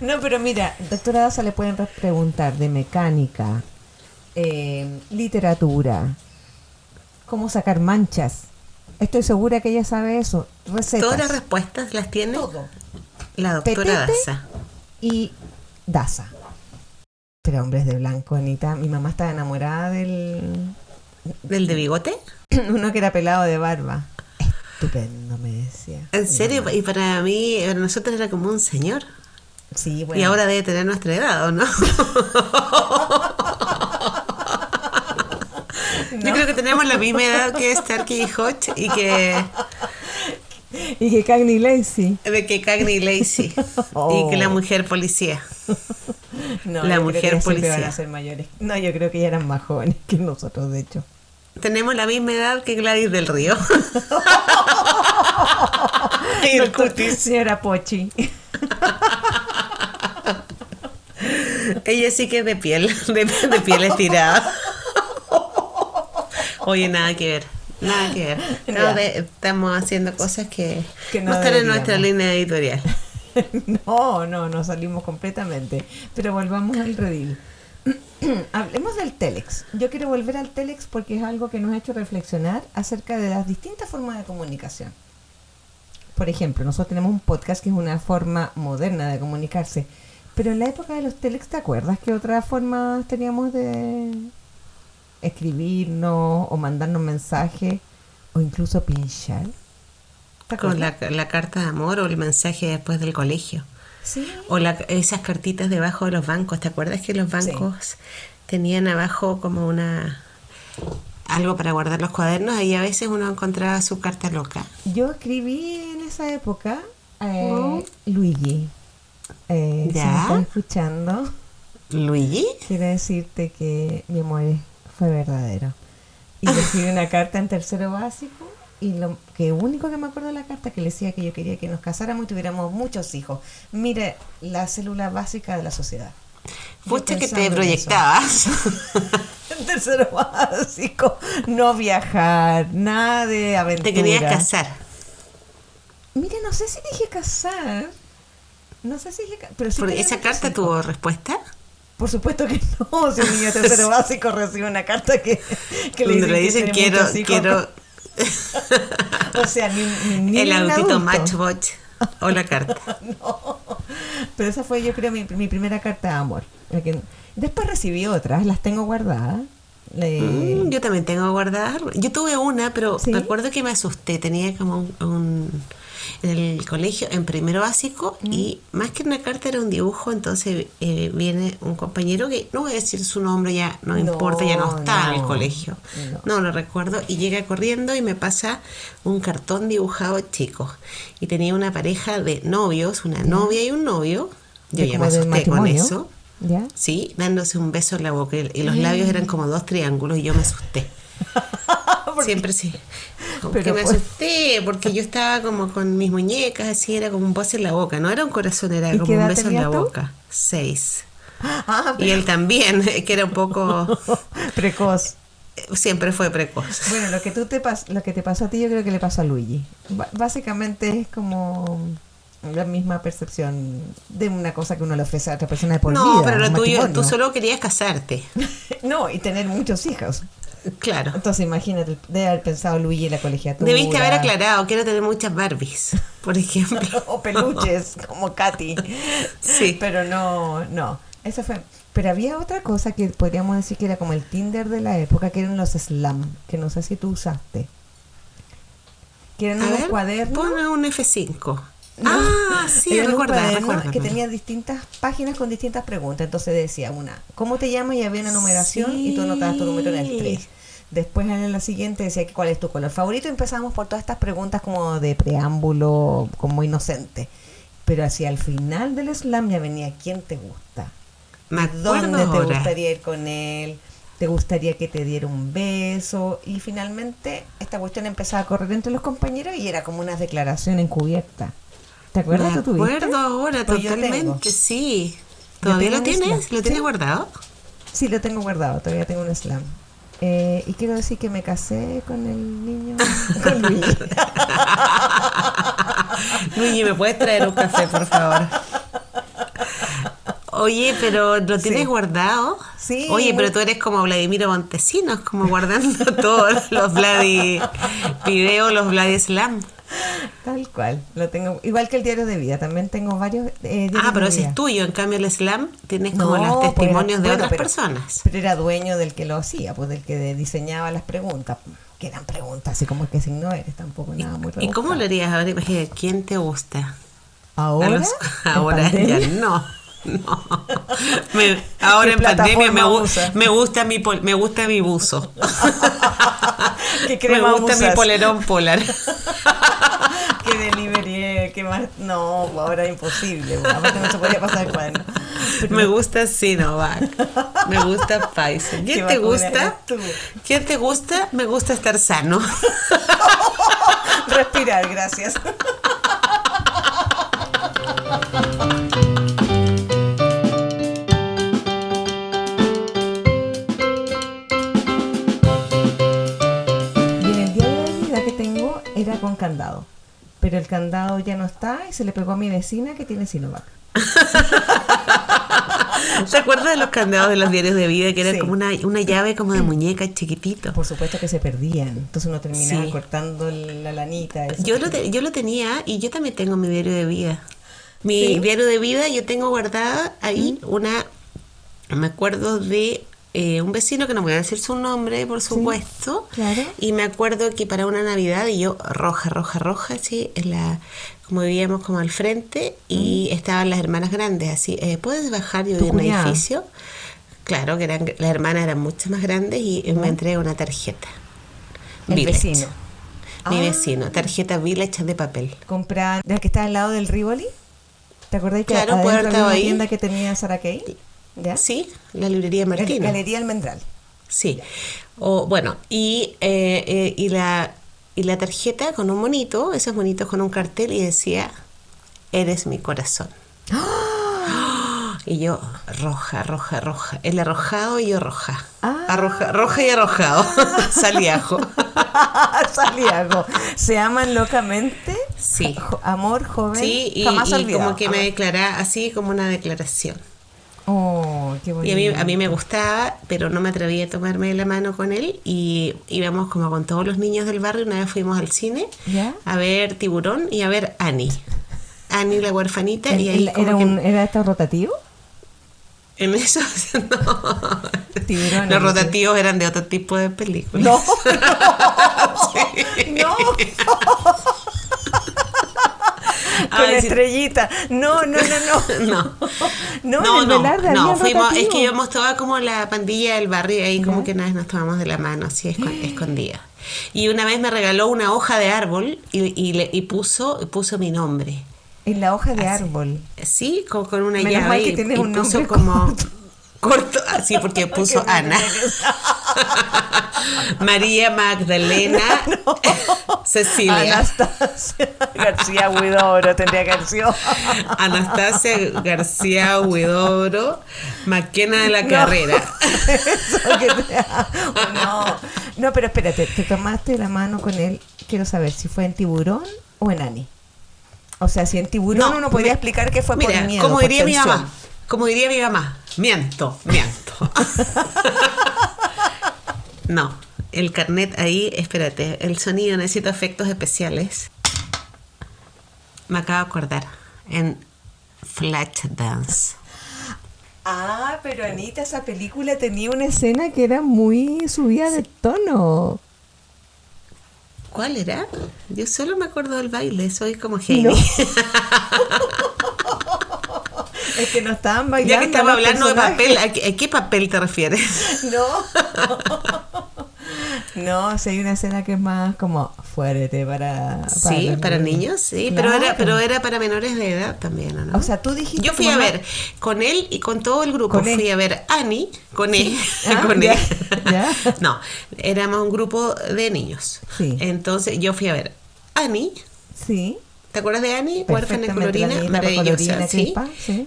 A: no, pero mira, doctora Daza le pueden re- preguntar de mecánica, eh, literatura, cómo sacar manchas. Estoy segura que ella sabe eso. Recetas.
B: Todas las respuestas las tiene
A: Todo.
B: la doctora
A: Petete.
B: Daza.
A: Y Daza. Pero hombres de blanco, Anita. Mi mamá estaba enamorada del.
B: ¿Del de bigote? *clears throat*
A: Uno que era pelado de barba. Estupendo, me decía.
B: ¿En serio? Y para mí, para nosotros era como un señor.
A: Sí, bueno.
B: Y ahora debe tener nuestra edad, ¿o no? *laughs* Yo creo que tenemos la misma edad que Starkey y Hodge y que *laughs*
A: Y que Cagney Lacey.
B: de que Cagney y Lacey *laughs* y que la mujer policía.
A: No,
B: La
A: yo creo
B: mujer
A: que
B: policía.
A: van a ser mayores. No, yo creo que ya eran más jóvenes que nosotros, de hecho.
B: Tenemos la misma edad que Gladys del Río. *laughs* y el cutis.
A: Señora Pochi.
B: Ella sí que es de piel, de, de piel estirada. Oye, nada que ver. Nada que ver. Estamos,
A: Ya.
B: de- estamos haciendo cosas que,
A: Que no
B: no están en nuestra línea editorial. *laughs*
A: No, no, nos salimos completamente. Pero volvamos al redil. *clears throat* Hablemos del Telex. Yo quiero volver al Telex porque es algo que nos ha hecho reflexionar acerca de las distintas formas de comunicación. por ejemplo, nosotros tenemos un podcast que es una forma moderna de comunicarse. Pero en la época de los telex, ¿te acuerdas que otras formas teníamos de escribirnos o mandarnos mensajes o incluso pinchar? ¿Te
B: Con la, la carta de amor o el mensaje después del colegio.
A: Sí.
B: O la- esas cartitas debajo de los bancos. ¿Te acuerdas que los bancos tenían abajo como una algo para guardar los cuadernos? Ahí a veces uno encontraba su carta loca.
A: Yo escribí en esa época eh,
B: Oh.
A: Luigi. Eh, Si
B: ¿Ya?
A: me estás escuchando,
B: Luigi.
A: quiero decirte que mi amor fue verdadero. Y *laughs* le escribí una carta en tercero básico y lo que único que me acuerdo de la carta que le decía que yo quería que nos casáramos y tuviéramos muchos hijos. Mire, la célula básica de la sociedad.
B: Pucha que te proyectabas. *laughs*
A: En tercero básico, no viajar, nada de aventura.
B: te querías casar.
A: Mire, no sé si dije casar. No sé si dije pero sí
B: esa carta
A: hijos.
B: tuvo respuesta.
A: Por supuesto que no. Si un niño de tercero *laughs* básico recibe una carta que, que le
B: Donde
A: dicen,
B: le dicen quiero *laughs*
A: O sea, ni, ni, ni
B: el autito
A: adulto.
B: Matchbot o la carta. *laughs*
A: No. Pero esa fue, yo creo, mi, mi primera carta de amor. Después recibí otras, las tengo guardadas. Le-
B: Mm, yo también tengo guardadas. Yo tuve una, pero
A: ¿Sí?
B: recuerdo que me asusté. Tenía como un, un- en el colegio, en primero básico,
A: Mm.
B: y más que una carta era un dibujo. Entonces eh, viene un compañero que no voy a decir su nombre, ya no,
A: No,
B: importa, ya no está en el
A: no,
B: colegio.
A: no.
B: No lo recuerdo. Y llega corriendo y me pasa un cartón dibujado chico. Y tenía una pareja de novios, una novia y un novio. Yo ya me asusté con eso.
A: ¿Ya?
B: Sí, dándose un beso en la boca y y los labios eran como dos triángulos y yo me asusté. *laughs* Siempre sí.
A: Pero
B: que me
A: pues-
B: asusté porque yo estaba como con mis muñecas, así era como un beso en la boca. No era un corazón, era
A: ¿Y
B: como un beso en la
A: tú?
B: boca. Seis.
A: Ah,
B: Y él también, *laughs* que era un poco... *laughs*
A: precoz.
B: Siempre fue precoz.
A: Bueno, lo que tú te pas lo que te pasó a ti, yo creo que le pasó a Luigi. Básicamente es como la misma percepción de una cosa que uno le ofrece a otra persona de por
B: No,
A: vida.
B: pero lo tuyo, tú solo querías casarte. *laughs*
A: no, y tener muchos hijos.
B: Claro.
A: Entonces imagínate, debe haber pensado Luigi en la colegiatura.
B: Debiste haber aclarado, quiero tener muchas Barbies, por ejemplo. *laughs*
A: o peluches, como Katy.
B: Sí.
A: Pero no, no. Eso fue. Pero había otra cosa que podríamos decir que era como el Tinder de la época, que eran los slam, que no sé si tú usaste. Que eran
B: A
A: unos
B: ver,
A: cuadernos.
B: ponme un F5.
A: No,
B: Ah, sí, recuerda, recuerda.
A: que tenía distintas páginas con distintas preguntas. Entonces decía una, ¿cómo te llamas? Y había una numeración y tú anotabas tu número en el
B: Sí.
A: 3. Después en la siguiente decía que cuál es tu color favorito. Y empezamos por todas estas preguntas como de preámbulo, como inocente. Pero hacia el final del slam ya venía quién te gusta. ¿Dónde te gustaría ir con él? ¿Te gustaría que te diera un beso? Y finalmente esta cuestión empezaba a correr entre los compañeros y era como una declaración encubierta. ¿Te acuerdas?
B: Me acuerdo ahora, totalmente, sí. ¿Todavía lo tienes? ¿Lo tienes
A: Sí.
B: guardado?
A: Sí, lo tengo guardado, todavía tengo un slam. Eh, y quiero decir que me casé con el niño, *laughs* con Luigi.
B: Luigi, ¿me puedes traer un café, por favor? Oye, pero ¿lo tienes
A: Sí.
B: guardado?
A: Sí,
B: Oye, pero tú eres como Vladimiro Montesinos, como guardando *laughs* todos los Vladi videos, los Vladi Slam.
A: Tal cual, lo tengo. Igual que el diario de vida, también tengo varios eh,
B: Ah, pero ese
A: vida.
B: es tuyo. En cambio, el Slam tienes como
A: No,
B: los
A: pues era-
B: testimonios de
A: bueno,
B: otras
A: pero-
B: personas.
A: Pero era dueño del que lo hacía, pues del que diseñaba las preguntas, que eran preguntas así como que signo eres, tampoco nada muy
B: ¿Y cómo lo harías? A ver, imagínate, ¿quién te gusta?
A: ¿Ahora?
B: los-
A: ¿En *laughs*
B: ahora ya no. *laughs* No. *laughs* Me- ahora
A: ¿Qué
B: en pandemia me, me gusta mi pol- me gusta mi buzo.
A: ¿Qué
B: me gusta mi polerón polar.
A: ¿Qué delivery? eh, ¿Qué más? No, ahora es imposible. pues, Aparte no se podía pasar cuaderno. Pero
B: Me gusta Sinovac. Me gusta Pfizer.
A: ¿Qué
B: ¿Quién te gusta? ¿Quién te gusta? Me gusta estar sano.
A: Respirar, gracias. Y en el diario de vida que tengo era con candado. Pero el candado ya no está y se le pegó a mi vecina que tiene Sinovac.
B: ¿Te acuerdas de los candados de los diarios de vida? Que era
A: Sí.
B: como una, una llave como de muñeca chiquitito.
A: Por supuesto que se perdían. Entonces uno terminaba
B: Sí.
A: cortando la lanita.
B: Yo lo, te- yo lo tenía y yo también tengo mi diario de vida. Mi
A: ¿Sí?
B: diario de vida yo tengo guardada ahí una... Me acuerdo de eh, un vecino que no voy a decir su nombre, por supuesto.
A: claro.
B: Y me acuerdo que para una Navidad y yo roja, roja, roja, así, en la, como vivíamos como al frente y estaban las hermanas grandes, así, eh, ¿puedes bajar? Yo
A: ¿Tu
B: vivía en un edificio. Claro, que eran, las hermanas eran mucho más grandes y me entrega una tarjeta.
A: El
B: Village.
A: vecino.
B: Mi
A: Ah.
B: vecino, tarjeta Village de papel.
A: Comprar, la que está al lado del Rivoli. ¿Te acordás que
B: Claro,
A: adentro había una
B: ahí.
A: tienda que tenía Sara Kay? ¿Ya?
B: Sí, la librería
A: Gal-
B: Martina.
A: Galería Almendral.
B: Sí. O, bueno, y, eh, eh, y, la, y la tarjeta con un monito, esos monitos con un cartel y decía, eres mi corazón. *gasps* Y yo, roja, roja, roja. El arrojado y yo roja.
A: Ah.
B: Arroja- roja y arrojado. *laughs* *laughs* Saliajo. *laughs*
A: Santiago. Se aman locamente.
B: Sí.
A: Amor joven.
B: Sí, y,
A: jamás
B: y
A: olvidado.
B: como que me declaraba así como una declaración.
A: Qué bonito.
B: Y a mí, a mí me gustaba, pero no me atrevía a tomarme la mano con él. Y íbamos como con todos los niños del barrio. Una vez fuimos al cine
A: ¿Ya?
B: a ver Tiburón y a ver Annie. Annie la huerfanita.
A: ¿El-
B: y ahí
A: ¿Era,
B: que
A: ¿Era esto rotativo?
B: en eso *laughs* no. Los
A: ¿no?
B: rotativos eran de otro tipo de películas.
A: No, *laughs* *laughs*
B: Sí.
A: no. Con
B: sí.
A: estrellita. No, no, no, no. *laughs*
B: No.
A: No, Velarde
B: no,
A: había
B: fuimos, es que íbamos toda como la pandilla del barrio ahí como que una vez nos tomamos de la mano, así escon- *gasps* escondida. Y una vez me regaló una hoja de árbol y, y, le, y puso, puso mi nombre.
A: En la hoja de
B: Así.
A: árbol.
B: Sí, con, con una
A: Menos
B: llave
A: mal que
B: y, y
A: un
B: puso
A: nombre
B: como
A: corto.
B: así porque *laughs* puso
A: Porque
B: Ana. *laughs* María Magdalena *laughs* Cecilia.
A: Anastasia García Huidobro tendría que haber sido.
B: Anastasia García Huidobro, Maquena de la
A: No.
B: Carrera.
A: Te- no, no, pero espérate, te tomaste la mano con él. Quiero saber si fue en tiburón o en Ani. O sea, si en tiburón
B: No,
A: uno podría explicar que fue
B: Mira,
A: por miedo.
B: como diría mi mamá, como diría mi mamá, miento, miento. *laughs* no, el carnet ahí, espérate, el sonido necesita efectos especiales. Me acabo de acordar, en Flashdance.
A: Ah, pero Anita, esa película tenía una escena que era muy subida de tono.
B: ¿Cuál era? Yo solo me acuerdo del baile, soy como Heidi.
A: No. *laughs* Es que no estaban bailando.
B: Ya que estamos hablando de papel, ¿a qué, a qué papel te refieres? *laughs*
A: No. No, si hay una escena que es más como fuerte para.
B: Sí,
A: los
B: para niños, sí, pero era, pero era para menores de edad también, ¿o ¿no?
A: O sea, tú dijiste.
B: Yo fui a ver con él y con todo el grupo. Fui a ver Annie, con él, *laughs*
A: Ah,
B: con
A: ya,
B: él.
A: ya. *laughs*
B: No, éramos un grupo de niños.
A: Sí.
B: Entonces yo fui a ver Annie.
A: Sí.
B: ¿Te acuerdas de Annie? Huérfana colorina, maravillosa,
A: colorina,
B: sí.
A: sí.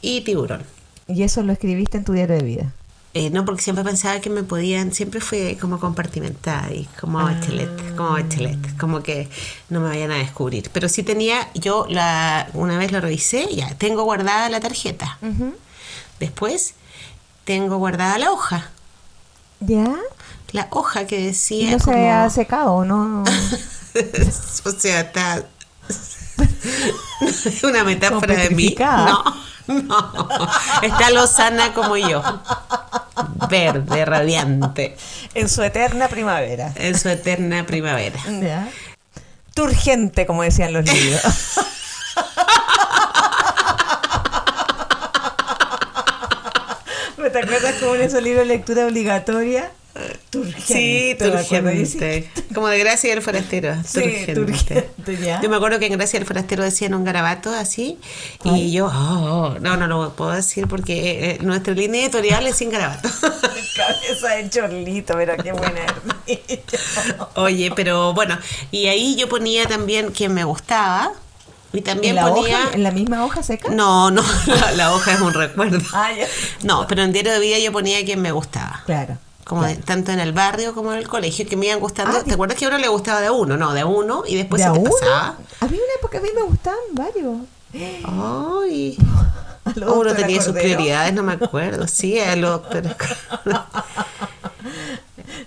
B: Y Tiburón.
A: Y eso lo escribiste en tu diario de vida.
B: Eh, no, porque siempre pensaba que me podían, siempre fui como compartimentada y como
A: Ah.
B: bachelet, como bachelet, como que no me vayan a descubrir. Pero sí tenía, yo la una vez lo revisé, ya, tengo guardada la tarjeta. Después tengo guardada la hoja,
A: ¿Ya?
B: La hoja que
A: ¿Y
B: decía
A: no se ha secado, no? *laughs*
B: o sea, está *laughs* una metáfora de mí. No, no. Está lozana como yo. Verde, radiante,
A: en su eterna primavera.
B: en su eterna primavera.
A: ¿Ya? Turgente, como decían los libros. ¿Me *laughs* te acuerdas como en esos libros de lectura obligatoria? Turgente.
B: Sí, turgente. Como de Gracia del Forastero.
A: Sí,
B: turgente.
A: turgente, ya.
B: Yo me acuerdo que en Gracia del Forastero decían un garabato así. Y yo, oh, no, no lo puedo decir porque eh, nuestra línea editorial es sin garabato. *laughs*
A: Cabeza de chorlito, pero qué buena. *laughs*
B: Oye, pero bueno, y ahí yo ponía también quien me gustaba. Y
A: ¿En
B: también
A: la,
B: ponía.
A: hoja, ¿En la misma hoja seca?
B: No, no, *laughs* la, la hoja es un recuerdo.
A: Ah, ya.
B: No, pero en diario de vida yo ponía quien me gustaba.
A: Claro.
B: Como de- tanto en el barrio como en el colegio, que me iban gustando.
A: Ah,
B: ¿Te acuerdas que a uno le gustaba de a uno? No, de a uno y después
A: ¿De
B: se
A: a
B: te
A: uno?
B: pasaba.
A: Había una época que a mí me gustaban varios.
B: Ay, *laughs*
A: A lo
B: Uno tenía sus prioridades, no me acuerdo. Sí, a lo doctor.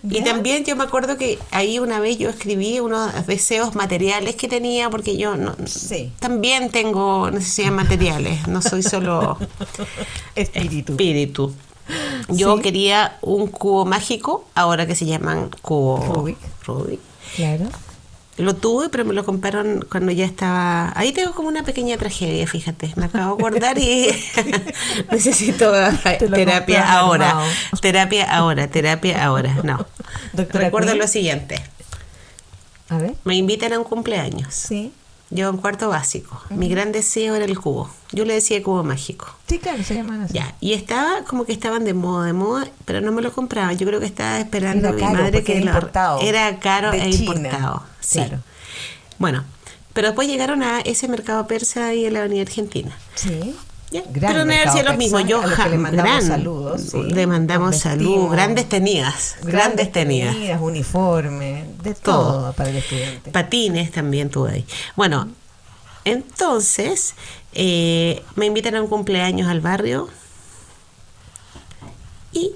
B: Y también yo me acuerdo que ahí una vez yo escribí unos deseos materiales que tenía, porque yo no,
A: Sí.
B: también tengo necesidades materiales, no soy solo *laughs*
A: Espíritu.
B: espíritu. Yo
A: Sí.
B: quería un cubo mágico, ahora que se llaman cubo
A: Rubik.
B: Rubik.
A: Claro.
B: Lo tuve, pero me lo compraron cuando ya estaba... Ahí tengo como una pequeña tragedia, fíjate. Me acabo de acordar y *laughs* necesito
A: Te
B: terapia ahora.
A: armado.
B: Terapia ahora, terapia ahora. No.
A: Doctora
B: Recuerdo
A: Queen.
B: lo siguiente.
A: A ver.
B: Me invitan a un cumpleaños.
A: Sí.
B: Yo en cuarto básico. Mi gran deseo era el cubo. Yo le decía cubo mágico.
A: Sí, claro, se llaman así.
B: Ya, y estaba como que estaban de moda, de moda, pero no me lo compraban. Yo creo que estaba esperando
A: Era
B: a mi
A: caro,
B: madre que
A: era
B: lo-. Era caro
A: De
B: e
A: China.
B: importado. Sí.
A: Claro.
B: Bueno, pero después llegaron a ese mercado persa ahí en la Avenida Argentina.
A: Sí.
B: Pero no
A: mercado
B: hacía lo mismo. ja-
A: le mandamos
B: gran-
A: saludos. sí.
B: Le mandamos
A: Nos
B: salud,
A: vestimos.
B: grandes tenidas, grandes tenidas.
A: uniforme, de
B: Todo.
A: todo, para el estudiante.
B: Patines también tuve ahí. Bueno, entonces eh, me invitan a un cumpleaños al barrio y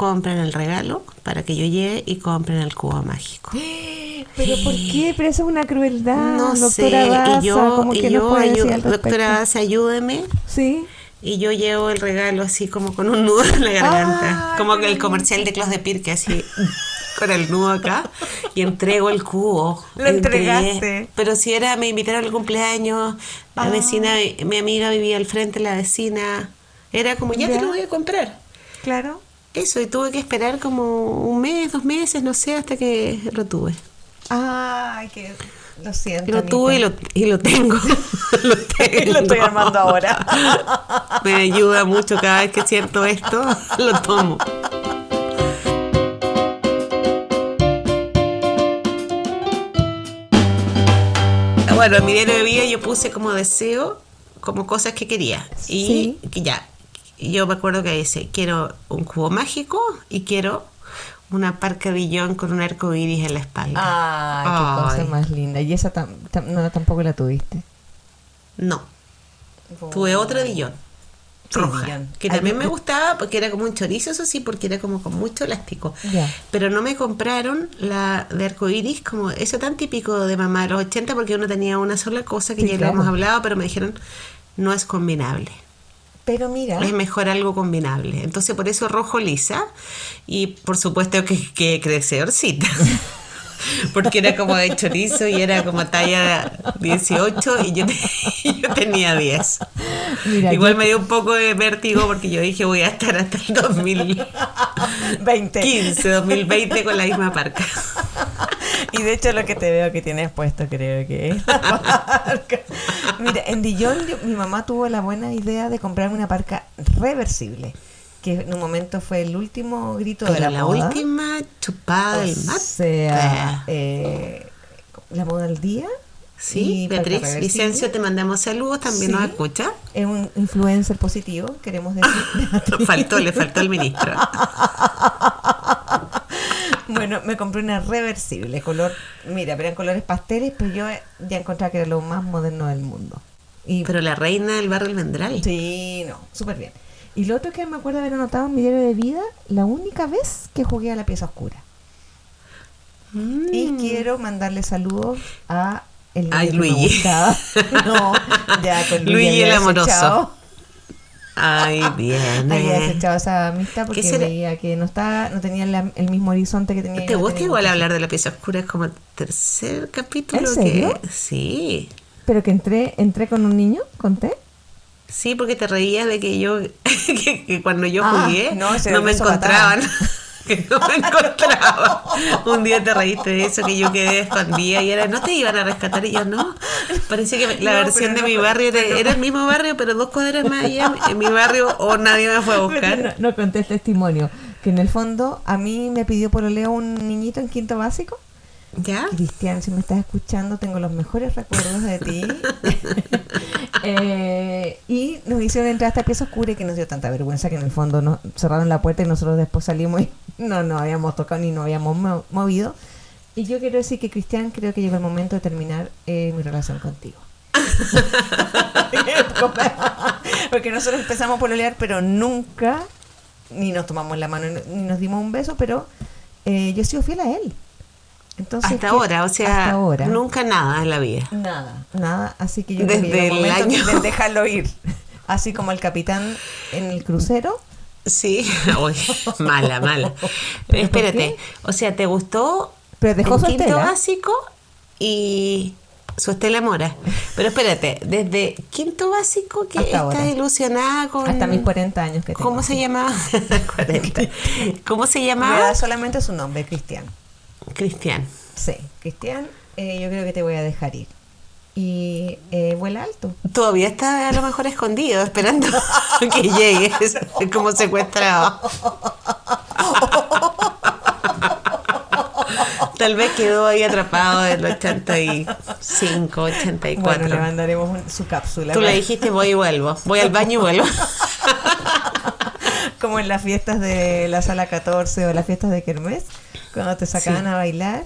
B: compran el regalo para que yo llegue y compren el cubo mágico. *gasps*
A: ¿Pero por qué? Pero eso es una crueldad,
B: no sé,
A: doctora Daza,
B: y yo,
A: ¿cómo
B: y
A: que
B: yo doctora Daza, ayúdeme.
A: Sí.
B: Y yo llevo el regalo así como con un nudo en la garganta.
A: Ay,
B: como que el comercial de Clos de Pirque, así *laughs* con el nudo acá. Y entrego el cubo.
A: Lo
B: Entregué.
A: entregaste.
B: Pero si era, me invitaron al cumpleaños, la
A: Ah.
B: vecina, mi amiga vivía al frente, la vecina. Era como, ya,
A: Ya.
B: te lo voy a comprar.
A: Claro.
B: Eso, y tuve que esperar como un mes, dos meses, no sé, hasta que lo tuve.
A: Ay, que lo siento.
B: Lo tuve y lo, y lo tengo. *laughs* *laughs* lo tengo.
A: Lo estoy armando ahora. *laughs*
B: Me ayuda mucho cada vez que siento esto, lo tomo. Bueno, en mi diario de vida yo puse como deseo, como cosas que quería. Y
A: Sí.
B: que ya, yo me acuerdo que dice, quiero un cubo mágico y quiero una parca Dillon con un arco iris en la espalda.
A: Ay, qué
B: Ay.
A: cosa más linda. Y esa tam- tam- no, tampoco la tuviste.
B: No, tuve otra Dillon.
A: Sí,
B: roja, que también me gustaba porque era como un chorizo, eso sí, porque era como con mucho elástico. Pero no me compraron la de arcoiris, como eso tan típico de mamá de los 80, porque uno tenía una sola cosa que
A: Sí,
B: ya
A: claro.
B: hemos hablado, pero me dijeron no es combinable.
A: Pero mira,
B: Es mejor algo combinable. Entonces, por eso rojo lisa y por supuesto que, que crecedorcita. *laughs* Porque era como de chorizo y era como talla 18 y yo, te- *laughs* yo tenía 10.
A: mira
B: Igual
A: yo-
B: me dio un poco de vértigo porque yo dije voy a estar hasta el 2015,
A: 20.
B: 2020 con la misma parca. *laughs*
A: Y de hecho lo que te veo que tienes puesto creo que es la *laughs* parca. Mira, en Dijon yo- mi mamá tuvo la buena idea de comprarme una parca reversible, que en un momento fue el último grito de la,
B: la
A: moda.
B: última chupada del
A: o
B: mate.
A: sea, eh, la moda del día.
B: Sí, Beatriz. Vicencio, te mandamos saludos, también
A: Sí.
B: nos escucha.
A: Es un influencer positivo, queremos decir. *laughs*
B: Faltó, le faltó el ministro. *laughs*
A: Bueno, me compré una reversible, color, mira, eran colores pasteles, pero yo ya encontraba que era lo más moderno del mundo. Y
B: Pero la reina del barrio Almendral.
A: sí, no, súper bien. Y lo otro que me acuerdo haber anotado en mi diario de vida, la única vez que jugué a la pieza oscura.
B: Mm.
A: Y quiero mandarle saludos a el
B: Ay, Luigi.
A: gustaba. *laughs* No, ya con Luigi,
B: el amoroso. Ay, bien.
A: Había desechado esa amistad porque veía que no estaba, no tenía la- el mismo horizonte que tenía.
B: ¿Te gusta igual hablar de la pieza oscura? Es como el tercer capítulo.
A: ¿En serio?
B: Que... Sí.
A: Pero que entré, entré con un niño, conté.
B: Sí, porque te reías de que yo, *laughs* que, que cuando yo
A: Ah,
B: jugué,
A: no,
B: no, me encontraban. *laughs* que no me encontraban. Un día te reíste de eso, que yo quedé escondida y era, no te iban a rescatar. Y yo, no. Parece que la
A: No,
B: versión de
A: no
B: mi barrio era, era el mismo barrio, pero dos cuadras más allá, en mi barrio, o nadie me fue a buscar.
A: no conté el testimonio. Que en el fondo a mí me pidió por oleo un niñito en quinto básico.
B: ¿Ya?
A: Cristian, si me estás escuchando, tengo los mejores recuerdos de ti. *laughs* Eh, y nos hicieron entrar a esta pieza oscura y que nos dio tanta vergüenza que en el fondo nos cerraron la puerta y nosotros después salimos y no nos habíamos tocado ni nos habíamos mo- movido. Y yo quiero decir que Cristian, creo que llegó el momento de terminar eh, mi relación contigo. *laughs* Porque nosotros empezamos a pololear, pero nunca ni nos tomamos la mano ni nos dimos un beso, pero eh, yo he sido fiel a él.
B: Entonces, hasta ahora, o sea, nunca nada en la vida.
A: Nada, nada. Así que yo
B: Desde
A: que
B: el año...
A: de dejarlo ir. Así como el capitán en el crucero.
B: Sí, *laughs* mala, mala. *laughs* Espérate, o sea, ¿te gustó
A: Pero dejó
B: el
A: su
B: quinto
A: Estela.
B: básico y su Estela Mora? Pero espérate, desde quinto básico que
A: Hasta
B: estás
A: ahora.
B: ilusionada con...
A: Hasta mis 40 años que tengo.
B: ¿Cómo se llamaba? *laughs* 40. ¿Cómo se
A: Me
B: llamaba?
A: da solamente su nombre, Cristian.
B: Cristian.
A: Sí, Cristian, eh, yo creo que te voy a dejar ir. Y eh, vuela alto.
B: Todavía está a lo mejor escondido, esperando *laughs* que llegues como secuestrado. Tal vez quedó ahí atrapado en los 85, 84.
A: Bueno, le mandaremos un- su cápsula.
B: Tú le dijiste voy y vuelvo. Voy al baño y vuelvo. *laughs*
A: Como en las fiestas de la sala 14 o las fiestas de Kermés, cuando te sacaban
B: Sí.
A: a bailar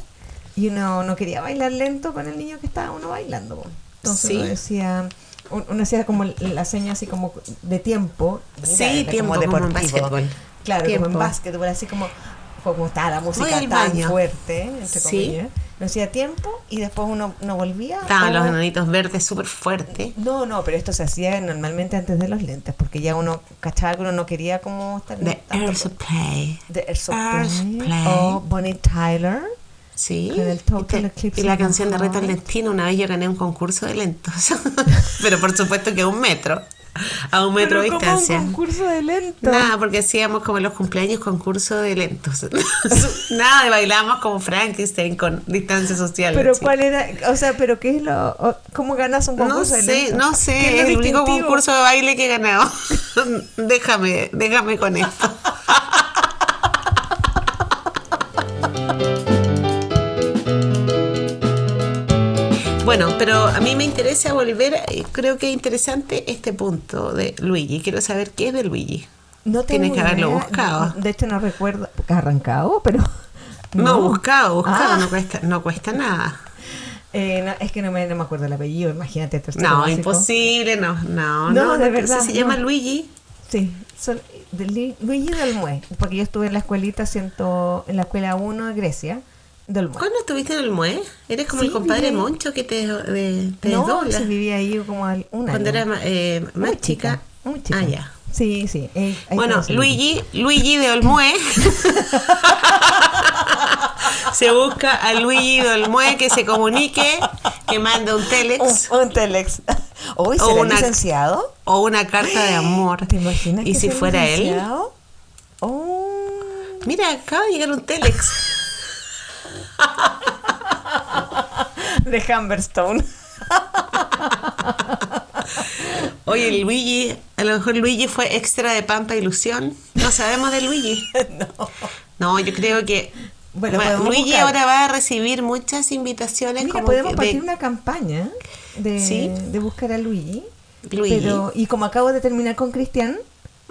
A: y uno no quería bailar lento con el niño que estaba uno bailando. po. Entonces
B: Sí.
A: uno decía, un- uno hacía como la seña así como de tiempo.
B: Sí, tiempo, como en
A: deportivo.
B: básquetbol.
A: Claro,
B: Tiempo.
A: como en básquetbol, así como, como estaba la música tan
B: baño.
A: fuerte, entre
B: Sí.
A: comillas. Uno hacía tiempo y después uno no volvía.
B: Estaban los enanitos verdes súper fuertes.
A: no, no, pero esto se hacía normalmente antes de los lentes, porque ya uno cachaba que uno no quería como estar tanto-
B: Air Supply.
A: de Air Supply, o Bonnie Tyler.
B: Sí.
A: Con el Total
B: y, te-
A: Eclipse
B: y la
A: the
B: canción de Reto. Destino, una vez yo gané un concurso de lentos. *laughs* Pero por supuesto que un metro. A un metro de
A: como
B: distancia.
A: un concurso de lento.
B: Nada, porque hacíamos como en los cumpleaños concurso de lentos. *laughs* Nada, de bailábamos como Frankenstein con distancia social.
A: Pero cuál era, o sea, pero qué es lo, cómo ganas un
B: No
A: concurso de
B: sé,
A: lento?
B: no
A: ¿Qué
B: sé,
A: es
B: es el único concurso de baile que he ganado. *laughs* déjame, déjame con esto. *laughs* Bueno, pero a mí me interesa volver, eh, creo que es interesante este punto de Luigi. Quiero saber qué es de Luigi.
A: No
B: Tienes que haberlo
A: idea.
B: buscado.
A: De hecho no recuerdo, arrancado, pero
B: No, buscado, buscado,
A: Ah.
B: no, cuesta, no cuesta nada.
A: Eh, no, es que no me, no me acuerdo el apellido, imagínate.
B: No,
A: básico.
B: imposible, no, no,
A: No,
B: no.
A: de verdad,
B: Se llama Luigi.
A: Sí, son, de Luigi porque yo estuve en la escuelita, siento, en la escuela 1 de Grecia, Dolmue.
B: ¿Cuándo estuviste en el MUE? Eres como
A: Sí,
B: el compadre. Moncho que te, de- te
A: No,
B: desdobla.
A: sí, vivía ahí como al- un
B: Cuando era eh, más
A: Muy
B: chica.
A: Muy chica.
B: Ah, ya.
A: Sí, sí. ahí
B: Bueno, Luigi, Luigi de Olmue. *laughs* se busca a Luigi de Olmue que se comunique, que mande un telex
A: Un, un telex.
B: O
A: ¿será
B: una-
A: licenciado?
B: o una carta de amor.
A: ¿Te imaginas
B: Y
A: que
B: si fuera él,
A: licenciado? Oh.
B: mira, acaba de llegar un telex. *laughs*
A: De Humberstone. *laughs*
B: Oye, Luigi, a lo mejor Luigi fue extra de Pampa Ilusión. No sabemos de Luigi. *laughs*
A: no.
B: No, yo creo que
A: Bueno,
B: Luigi
A: buscar.
B: ahora va a recibir muchas invitaciones
A: Mira,
B: como
A: podemos
B: que
A: partir
B: de
A: una campaña de,
B: Sí.
A: de buscar a Luigi.
B: Luigi.
A: Pero, y como acabo de terminar con Cristian,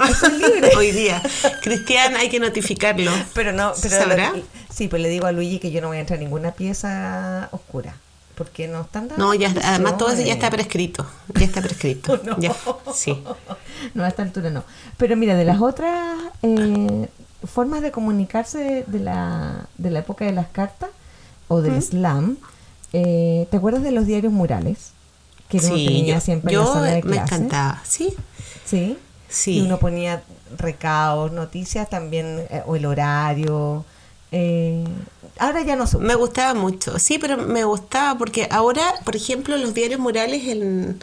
A: estoy libre.
B: hoy día. Cristian, hay que notificarlo.
A: Pero no, pero
B: ¿Sabrá?
A: Sí, pero le digo a Luigi que yo no voy a entrar en ninguna pieza oscura. Porque no están dando
B: No, ya además todo eso ya está prescrito. Ya está prescrito. *laughs*
A: No.
B: Ya, sí. *laughs*
A: No, a esta altura no. Pero mira, de las otras eh, formas de comunicarse de, la, de la época de las cartas o del slam, eh, ¿te acuerdas de los diarios murales? Que uno
B: Sí,
A: tenía
B: yo,
A: siempre en
B: yo
A: la sala de
B: me
A: clase.
B: encantaba. Sí,
A: Sí.
B: Sí.
A: Y uno ponía recados, noticias también, eh, o el horario. Eh, ahora ya no usa.
B: me gustaba mucho. Sí, pero me gustaba porque ahora, por ejemplo, los diarios murales en-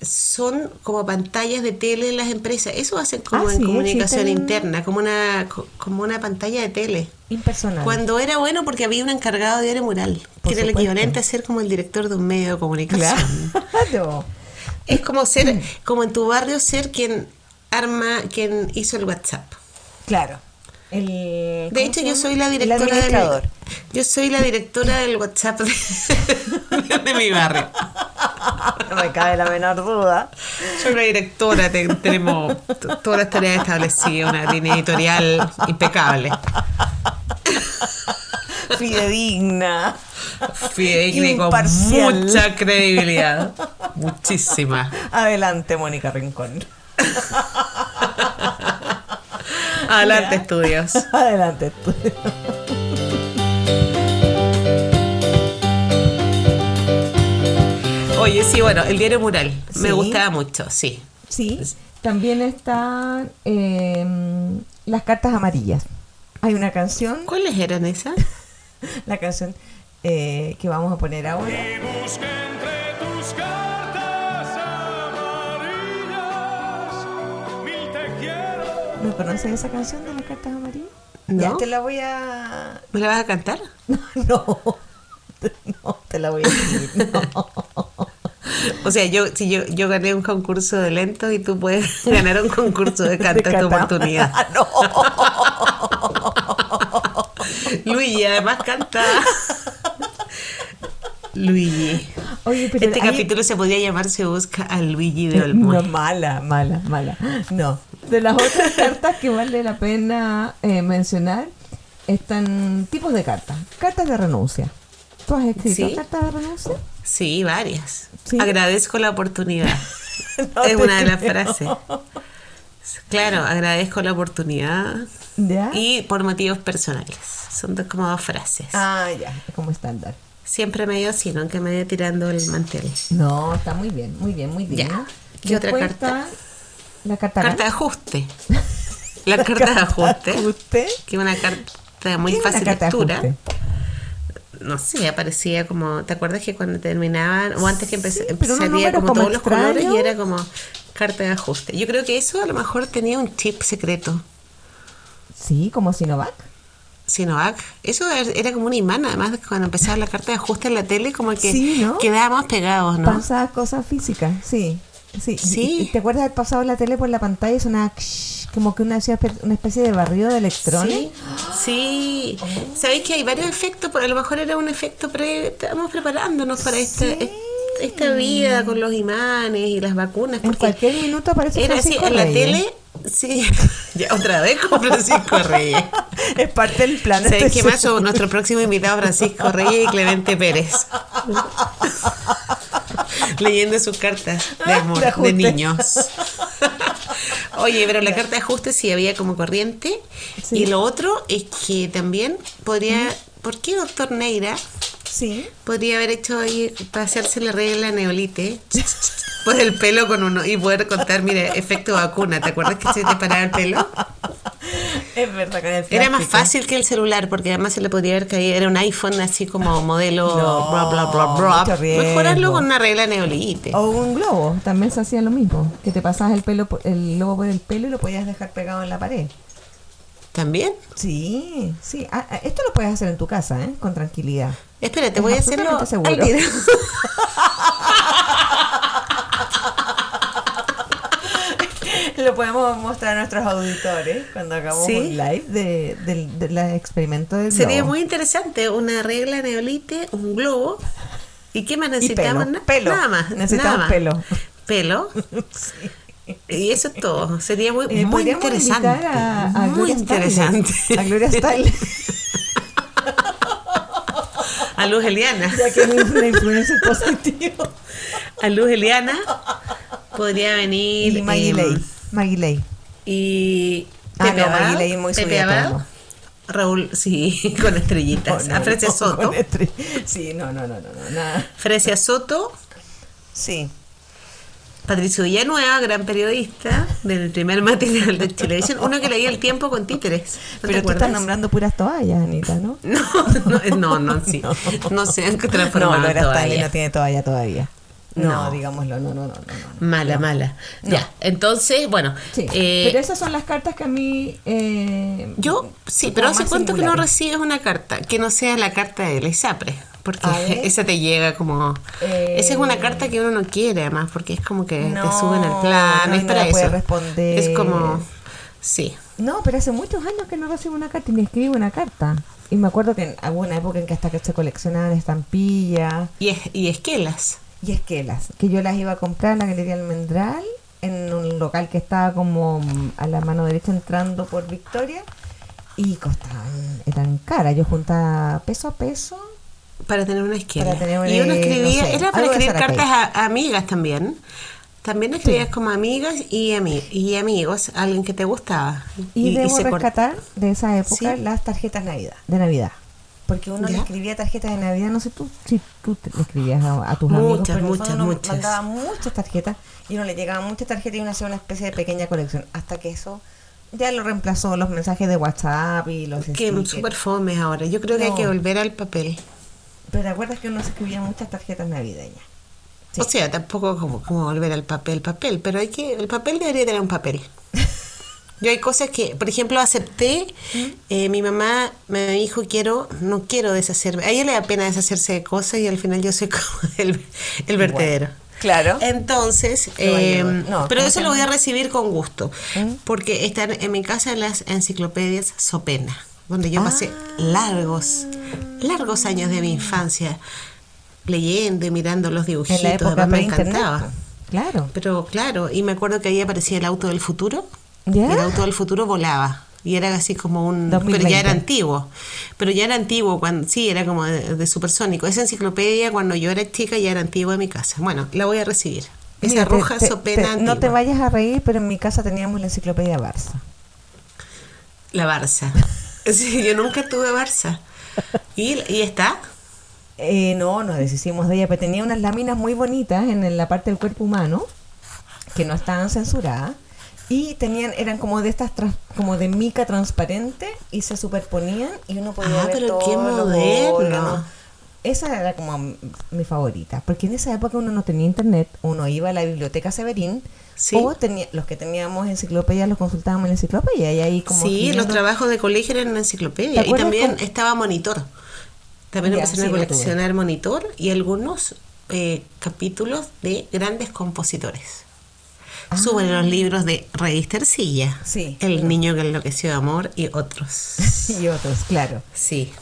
B: son como pantallas de tele en las empresas. Eso hacen como
A: Ah,
B: en
A: sí,
B: comunicación interna, como una, co- como una pantalla de tele.
A: Impersonal.
B: Cuando era bueno porque había un encargado de diario mural,
A: Por
B: que era el equivalente a ser como el director de un medio de comunicación.
A: Claro. *laughs*
B: Es como ser, como en tu barrio, ser quien arma, quien hizo el WhatsApp.
A: Claro. El,
B: De
A: ¿cómo
B: hecho, yo soy la directora del, Yo soy la directora del WhatsApp de, *laughs* de mi barrio.
A: No *laughs* me cabe la menor duda.
B: Soy la directora, te- tenemos todas las tareas establecidas, una línea editorial impecable.
A: Fidedigna.
B: Fidedigna y con mucha credibilidad. muchísima.
A: Adelante, Mónica Rincón. *laughs* *laughs*
B: Adelante, estudios. *laughs*
A: Adelante, estudios.
B: Oye, sí, bueno, el diario mural. Me gustaba mucho, sí.
A: Sí, también están eh, las cartas amarillas. Hay una canción,
B: ¿Cuáles eran esas? *laughs*
A: la canción eh, que vamos a poner ahora. ¿No conoces esa canción de las cartas amarillas?
B: No.
A: Ya te la voy a...
B: ¿Me la vas a cantar? *laughs*
A: No, no, te la voy a decir. No. *laughs*
B: O sea, yo si yo, yo gané un concurso de lento y tú puedes *laughs* ganar un concurso de canto en tu oportunidad.
A: No.
B: Luigi además canta. Luigi.
A: Oye, pero
B: Este
A: hay-
B: capítulo se podría llamar Se busca a Luigi de Olmo.
A: No, mala, mala, mala. No. De las otras *laughs* cartas que vale la pena eh, mencionar, están tipos de cartas. Cartas de renuncia. ¿Tú has escrito
B: Sí.
A: cartas de renuncia?
B: Sí, varias.
A: Sí.
B: Agradezco la oportunidad. *laughs*
A: No
B: es una de las frases. Claro, agradezco la oportunidad
A: ¿Ya?
B: y por motivos personales. Son dos, como dos frases.
A: Ah, ya, es como estándar.
B: Siempre medio así, ¿no? Que me vaya tirando el mantel.
A: No, está muy bien, muy bien, muy bien.
B: Ya. ¿Qué otra
A: Después
B: carta?
A: está La carta,
B: Carta de ajuste. *laughs* La carta de ajuste.
A: ajuste.
B: Que es una carta muy
A: ¿Qué es una
B: fácil
A: de
B: lectura. No sé, aparecía como. ¿Te acuerdas que cuando terminaban, o antes que empecé,
A: Sí,
B: salía como,
A: como
B: todos los colores y era como carta de ajuste? Yo creo que eso a lo mejor tenía un chip secreto.
A: Sí, como Sinovac.
B: Sinovac. Eso er- era como un imán, además de que cuando empezaba la carta de ajuste en la tele, como que
A: Sí, ¿no?
B: quedábamos pegados, ¿no?
A: Pasaba cosas físicas, sí. Sí.
B: Sí.
A: ¿Y- y ¿Te acuerdas haber pasado la tele por la pantalla y sonaba como que una, una especie de barrido de electrones?
B: Sí, sí. Sabéis que hay varios efectos, pero a lo mejor era un efecto pre. Estamos preparándonos para esta,
A: Sí.
B: esta vida con los imanes y las vacunas.
A: En cualquier minuto aparece
B: era así, en la tele. Sí, *laughs* ya otra vez con Francisco Reyes. *laughs*
A: es parte del plan.
B: ¿Sabéis
A: este
B: qué más? Nuestro próximo invitado, Francisco Reyes y Clemente Pérez. *laughs* *laughs* Leyendo sus cartas de amor,
A: De
B: niños. *laughs* Oye, pero la carta de ajuste sí había como corriente.
A: Sí.
B: Y lo otro es que también podría. ¿Por qué doctor Neira
A: Sí.
B: podría haber hecho ahí para hacerse la regla neolite? *laughs* Por el pelo con uno y poder contar, mire, efecto vacuna. ¿Te acuerdas que se te paraba el pelo?
A: Es verdad, el
B: Era más fácil que el celular, porque además se le podría haber caído. Era un iPhone así como modelo
A: No,
B: bla bla bla bla. Mejorarlo con una regla neolite.
A: O un globo, también se hacía lo mismo. Que te pasabas el pelo, el globo por el pelo y lo podías dejar pegado en la pared.
B: ¿También?
A: Sí, sí. Ah, ah, esto lo puedes hacer en tu casa, ¿eh? Con tranquilidad.
B: Espérate,
A: Es
B: voy a hacerlo al tiro. *laughs*
A: Lo podemos mostrar a nuestros auditores cuando hagamos
B: Sí.
A: un live de, del del experimento del
B: Sería
A: globo.
B: muy interesante una regla neolite, un globo. ¿Y qué más
A: Y
B: necesitamos?
A: pelo,
B: Na-
A: pelo.
B: Nada más.
A: Necesitamos
B: nada más.
A: pelo.
B: Pelo. *laughs* Y eso es todo. Sería muy,
A: Eh,
B: muy interesante.
A: invitar a, a
B: muy
A: Gloria
B: interesante.
A: A Gloria Style, *laughs*
B: A Luz Eliana.
A: ya que es una influencia positiva.
B: A Luz Eliana podría venir.
A: Y Maggie
B: em,
A: Ley. Maggie Ley.
B: Y.
A: Ah,
B: Pepe
A: no, Maggie Ley muy
B: Pepe Abad. Raúl, sí, *laughs* con estrellitas.
A: No, no,
B: a Frecia
A: no,
B: Soto.
A: Sí, no, no, no, no, no, nada.
B: Frecia Soto,
A: Sí.
B: Patricio Villanueva, gran periodista del primer matinal de Televisión, uno que leía el tiempo con títeres. ¿No
A: Pero tú
B: acuerdas?
A: estás nombrando puras toallas, Anita, ¿no? *laughs*
B: No, no, no, no, sí. *laughs* No se han transformado
A: no, Gloria Style
B: todavía.
A: no tiene toalla todavía. No,
B: No.
A: digámoslo, no, no, no, no. no.
B: Mala, mala. Ya, entonces, bueno.
A: Sí,
B: eh,
A: pero esas son las cartas que a mí... Eh,
B: Yo, sí, pero hace cuánto que no recibes una carta que no sea la carta de la ISAPRE. Porque *laughs* esa te llega como.
A: Eh.
B: Esa es una carta que uno no quiere, además, porque es como que te suben el plan. es para eso.
A: responder.
B: Es como. Sí.
A: No, pero hace muchos años que no recibo una carta y me escribo una carta. Y me acuerdo que en alguna época en que hasta que se coleccionaban estampillas
B: Y, es, y esquelas.
A: Y esquelas, que yo las iba a comprar en la Galería Almendral, en un local que estaba como mm, a la mano derecha entrando por Victoria, y costaban, eran caras. Yo juntaba peso a peso
B: Para tener una
A: tener una-
B: y uno escribía,
A: no sé,
B: era para escribir cartas a, a amigas también. También escribías como amigas y, ami- y amigos, alguien que te gustaba.
A: Y, debo
B: se cor-
A: rescatar de esa época
B: Sí.
A: las tarjetas Navidad, de Navidad. Porque uno le escribía tarjetas de Navidad, no sé tú si tú te- le escribías a, a tus amigos,
B: Muchas,
A: el
B: muchas,
A: uno
B: muchas.
A: mandaba muchas tarjetas y uno le llegaban muchas tarjetas y uno hacía una especie de pequeña colección. Hasta que eso ya lo reemplazó los mensajes de WhatsApp y los
B: Que súper fomes ahora. Yo creo que hay que volver al papel.
A: Pero te acuerdas que uno se escribía muchas tarjetas navideñas. Sí.
B: O sea, tampoco como, como volver al papel, papel, pero hay que, el papel debería tener un papel. Yo hay cosas que, por ejemplo, acepté, eh, mi mamá me dijo, quiero, no quiero deshacerme. A ella le da pena deshacerse de cosas y al final yo soy *laughs* como el, el vertedero.
A: Claro.
B: Entonces, eh.
A: No,
B: pero
A: ¿cómo
B: eso lo voy a recibir con gusto,
A: ¿Mm?
B: porque están en mi casa las enciclopedias Sopena, donde yo pasé
A: Ah.
B: largos, largos años de mi infancia leyendo y mirando los dibujitos.
A: en la época
B: además me encantaba.
A: Claro.
B: Pero claro, y me acuerdo que ahí aparecía el auto del futuro.
A: ¿Ya?
B: El auto del futuro volaba. Y era así como un...
A: 2020.
B: Pero ya era antiguo. Pero ya era antiguo, cuando sí, era como de, de supersónico. Esa enciclopedia cuando yo era chica ya era antigua en mi casa. Bueno, la voy a recibir. Esa
A: Mira,
B: roja
A: te-
B: sopena
A: te-. No te vayas a reír, pero en mi casa teníamos la enciclopedia Barça.
B: La Barça. *laughs* Sí, yo nunca tuve Barça. ¿Y, y está?
A: Eh, no, nos deshicimos de ella, pero tenía unas láminas muy bonitas en la parte del cuerpo humano que no estaban censuradas y tenían eran como de estas trans- como de mica transparente y se superponían y uno podía
B: Ah,
A: ver
B: pero qué moderno.
A: Esa era como mi favorita, porque en esa época uno no tenía internet, uno iba a la biblioteca Severín
B: Sí.
A: o tenía, los que teníamos enciclopedia los consultábamos en enciclopedia y ahí como
B: sí, los trabajos de colegio eran en enciclopedia.
A: ¿Te
B: Y también estaba Monitor. También
A: Ya,
B: empezaron
A: sí,
B: a coleccionar Monitor y algunos eh, capítulos de grandes compositores. Suben los libros de Revista Ercilla.
A: Sí.
B: El niño que enloqueció de amor y otros. *laughs*
A: y otros, claro.
B: Sí.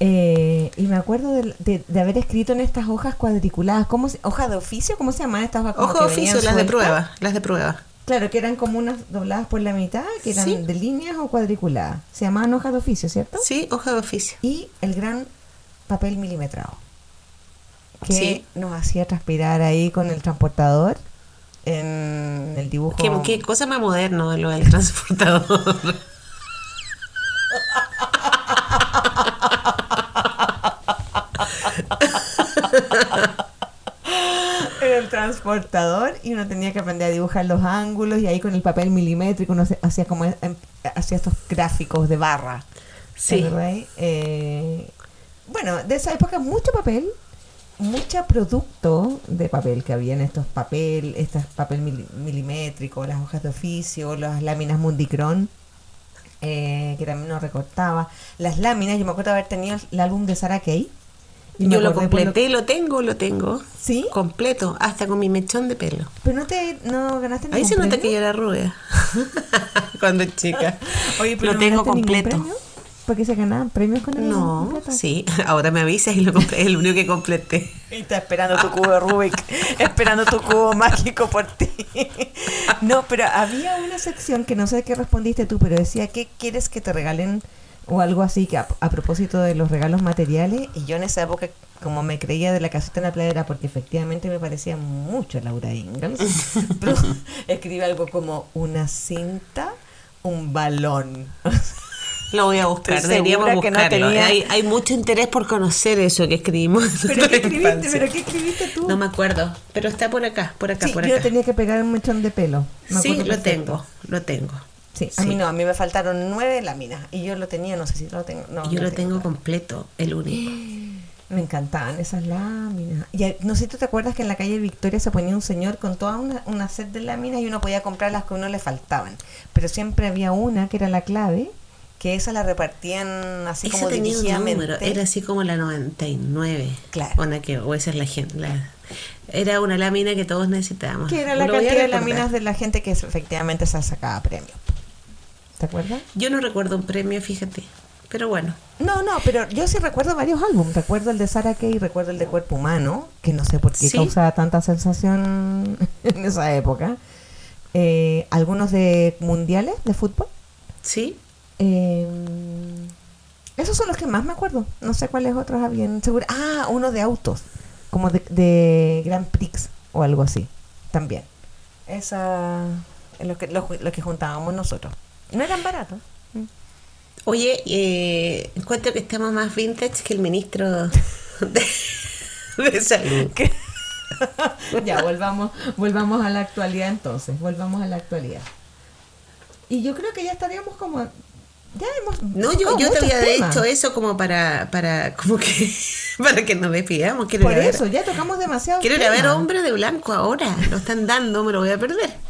A: Eh, y me acuerdo de, de- de haber escrito en estas hojas cuadriculadas, ¿cómo se, hoja de oficio? ¿Cómo se llaman estas hojas? Que
B: de oficio, las de prueba. Las de prueba.
A: Claro, que eran como unas dobladas por la mitad, que eran
B: Sí.
A: de líneas o cuadriculadas. Se llamaban hojas de oficio, ¿cierto?
B: Sí, hoja de oficio.
A: Y el gran papel milimetrado, que
B: Sí.
A: nos hacía transpirar ahí con el transportador en el dibujo.
B: ¿Qué, qué cosa más moderno de lo del transportador?
A: Era el transportador y uno tenía que aprender a dibujar los ángulos y ahí con el papel milimétrico uno hacía como em, hacía estos gráficos de barra.
B: Sí.
A: Eh, bueno, de esa época mucho papel, mucho producto de papel que había en estos papel, estas papel mili- milimétrico, las hojas de oficio, las láminas Mundicron. eh, que también nos recortaba las láminas, yo me acuerdo haber tenido el álbum de Sarah Kay y
B: Yo lo completé, lo tengo, lo tengo.
A: ¿Sí?
B: Completo, hasta con mi mechón de pelo.
A: Pero no te no ganaste
B: Ahí
A: ningún
B: se nota que yo era rubia. Cuando chica. *laughs*
A: Oye, pero
B: lo
A: ¿no
B: tengo completo.
A: premio? Porque se ganaban premios con el
B: No,
A: completo.
B: sí. *laughs* Ahora me avisas y lo compré. Es el único que completé.
A: Y está esperando tu cubo de Rubik, *laughs* esperando tu cubo mágico por ti. *laughs* No, pero había una sección que no sé qué respondiste tú, pero decía, ¿qué quieres que te regalen? O algo así, que a, a propósito de los regalos materiales. Y yo en esa época, como me creía de la casita en la playera, porque efectivamente me parecía mucho Laura Ingalls, pero escribí algo como una cinta, un balón.
B: Lo voy a buscar,
A: Estoy
B: deberíamos
A: que no
B: buscarlo.
A: tenía-
B: hay, hay mucho interés por conocer eso que escribimos. *laughs*
A: ¿Pero qué escribiste? ¿Pero qué escribiste tú?
B: No me acuerdo, pero está por acá, por acá,
A: Sí,
B: por
A: yo
B: acá.
A: tenía que pegar un mechón de pelo. me
B: Sí, lo tengo, lo tengo.
A: Sí, a
B: Sí.
A: mí no, a mí me faltaron nueve láminas y yo lo tenía, no sé si lo tengo. No,
B: Yo lo tengo
A: todavía.
B: completo, el único. *gasps*
A: Me encantaban esas láminas. Y eh, no sé si tú te acuerdas que en la calle Victoria se ponía un señor con toda una, una set de láminas y uno podía comprar las que a uno le faltaban. Pero siempre había una que era la clave, que esa la repartían así
B: Esa
A: como
B: tenía un número, era así como la 99.
A: Claro.
B: Una que, o esa es la gente. la- era una lámina que todos necesitábamos.
A: Que era la
B: Lo
A: cantidad de láminas de la gente que efectivamente se sacaba premio. ¿Te acuerdas?
B: Yo no recuerdo un premio, fíjate. Pero bueno,
A: No, no, pero yo sí recuerdo varios álbumes. Recuerdo el de Sarah Kay, recuerdo el de Cuerpo Humano, que no sé por qué
B: Sí.
A: causaba tanta sensación *laughs* en esa época. Eh, algunos de mundiales de fútbol.
B: sí.
A: Eh, Esos son los que más me acuerdo. No sé cuáles otros habían. Seguro. Ah, uno de autos. Como de, de Grand Prix o algo así. También. Esa es lo que, lo, lo que juntábamos nosotros. No eran baratos.
B: Oye, eh, encuentro que estamos más vintage que el ministro de, de salud.
A: ¿Qué? *laughs* ya, volvamos, volvamos a la actualidad entonces. Volvamos a la actualidad. Y yo creo que ya estaríamos como. Ya hemos.
B: No, yo, yo te había
A: temas.
B: dicho eso como para, para, como que, *laughs* para que nos despidamos. Quiero
A: Por
B: ver,
A: eso, ya tocamos demasiado.
B: quiero ir a ver Hombre de Blanco ahora. Lo están dando, me lo voy a perder. *laughs*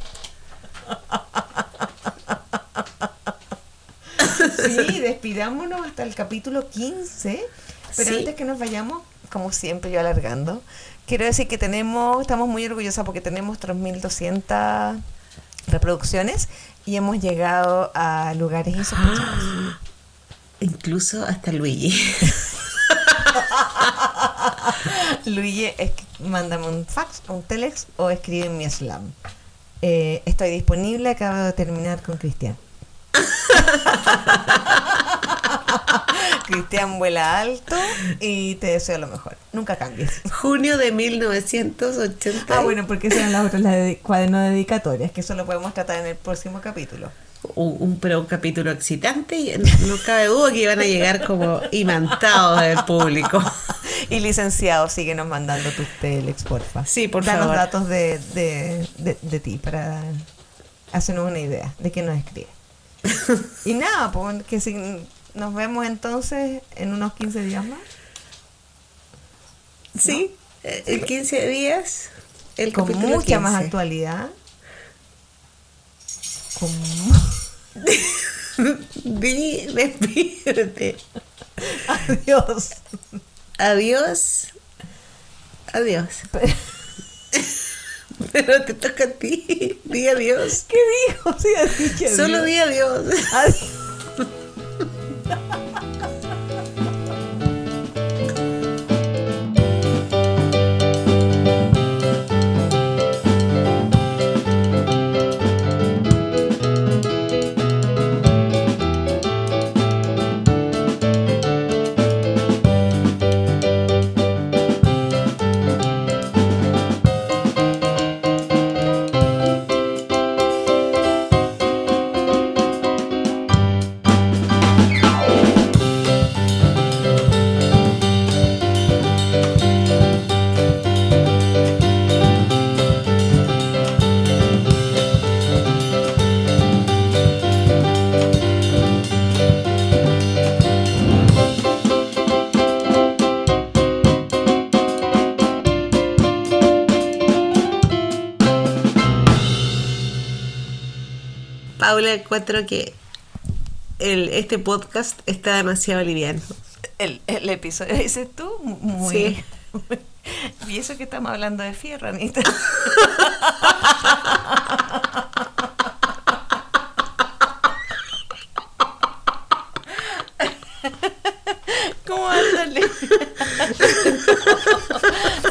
A: Sí, despidámonos hasta el capítulo 15. Pero
B: Sí.
A: antes que nos vayamos, como siempre, yo alargando, quiero decir que tenemos, estamos muy orgullosas porque tenemos 3.200 reproducciones y hemos llegado a lugares insospechados. *gasps*
B: Incluso hasta Luigi. *laughs*
A: Luigi, es que mándame un fax, un telex o escribe en mi slam. Eh, estoy disponible, acabo de terminar con Cristian. *laughs* *laughs* Cristian vuela alto y te deseo lo mejor. Nunca cambies.
B: Junio de 1980.
A: Ah, bueno, porque esas eran las otras, las de cuaderno de dedicatorias, que eso lo podemos tratar en el próximo capítulo.
B: un, un- pero un capítulo excitante y no, no cabe duda que iban a llegar como imantados del público.
A: Y licenciado, síguenos mandando tus telex, porfa.
B: Sí, por
A: Danos
B: favor.
A: datos de, de, de, de ti para hacernos una idea de qué nos escribe. *laughs* y nada, pues que si nos vemos entonces en unos 15 días más.
B: Sí, eh, en 15 días. El
A: Con
B: capítulo
A: mucha más
B: 15.
A: actualidad. Con *laughs*
B: Di, despídete.
A: Adiós.
B: Adiós. Adiós. *laughs* Pero te toca a ti. Di adiós.
A: ¿Qué dijo? Sí,
B: Solo
A: adiós.
B: di adiós.
A: Adiós.
B: Encuentro que el, este podcast está demasiado liviano.
A: El, el episodio, dices tú, muy...
B: Sí. *laughs*
A: y eso que estamos hablando de fierro, Anita. *laughs* ¿Cómo ándale?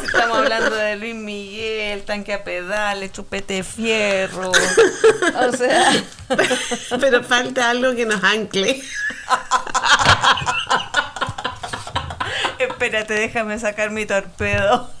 A: Estamos hablando de Luis Miguel, tanque a pedales, chupete de fierro. O sea, *laughs*
B: Pero falta algo que nos ancle. *laughs*
A: espérate, déjame sacar mi torpedo.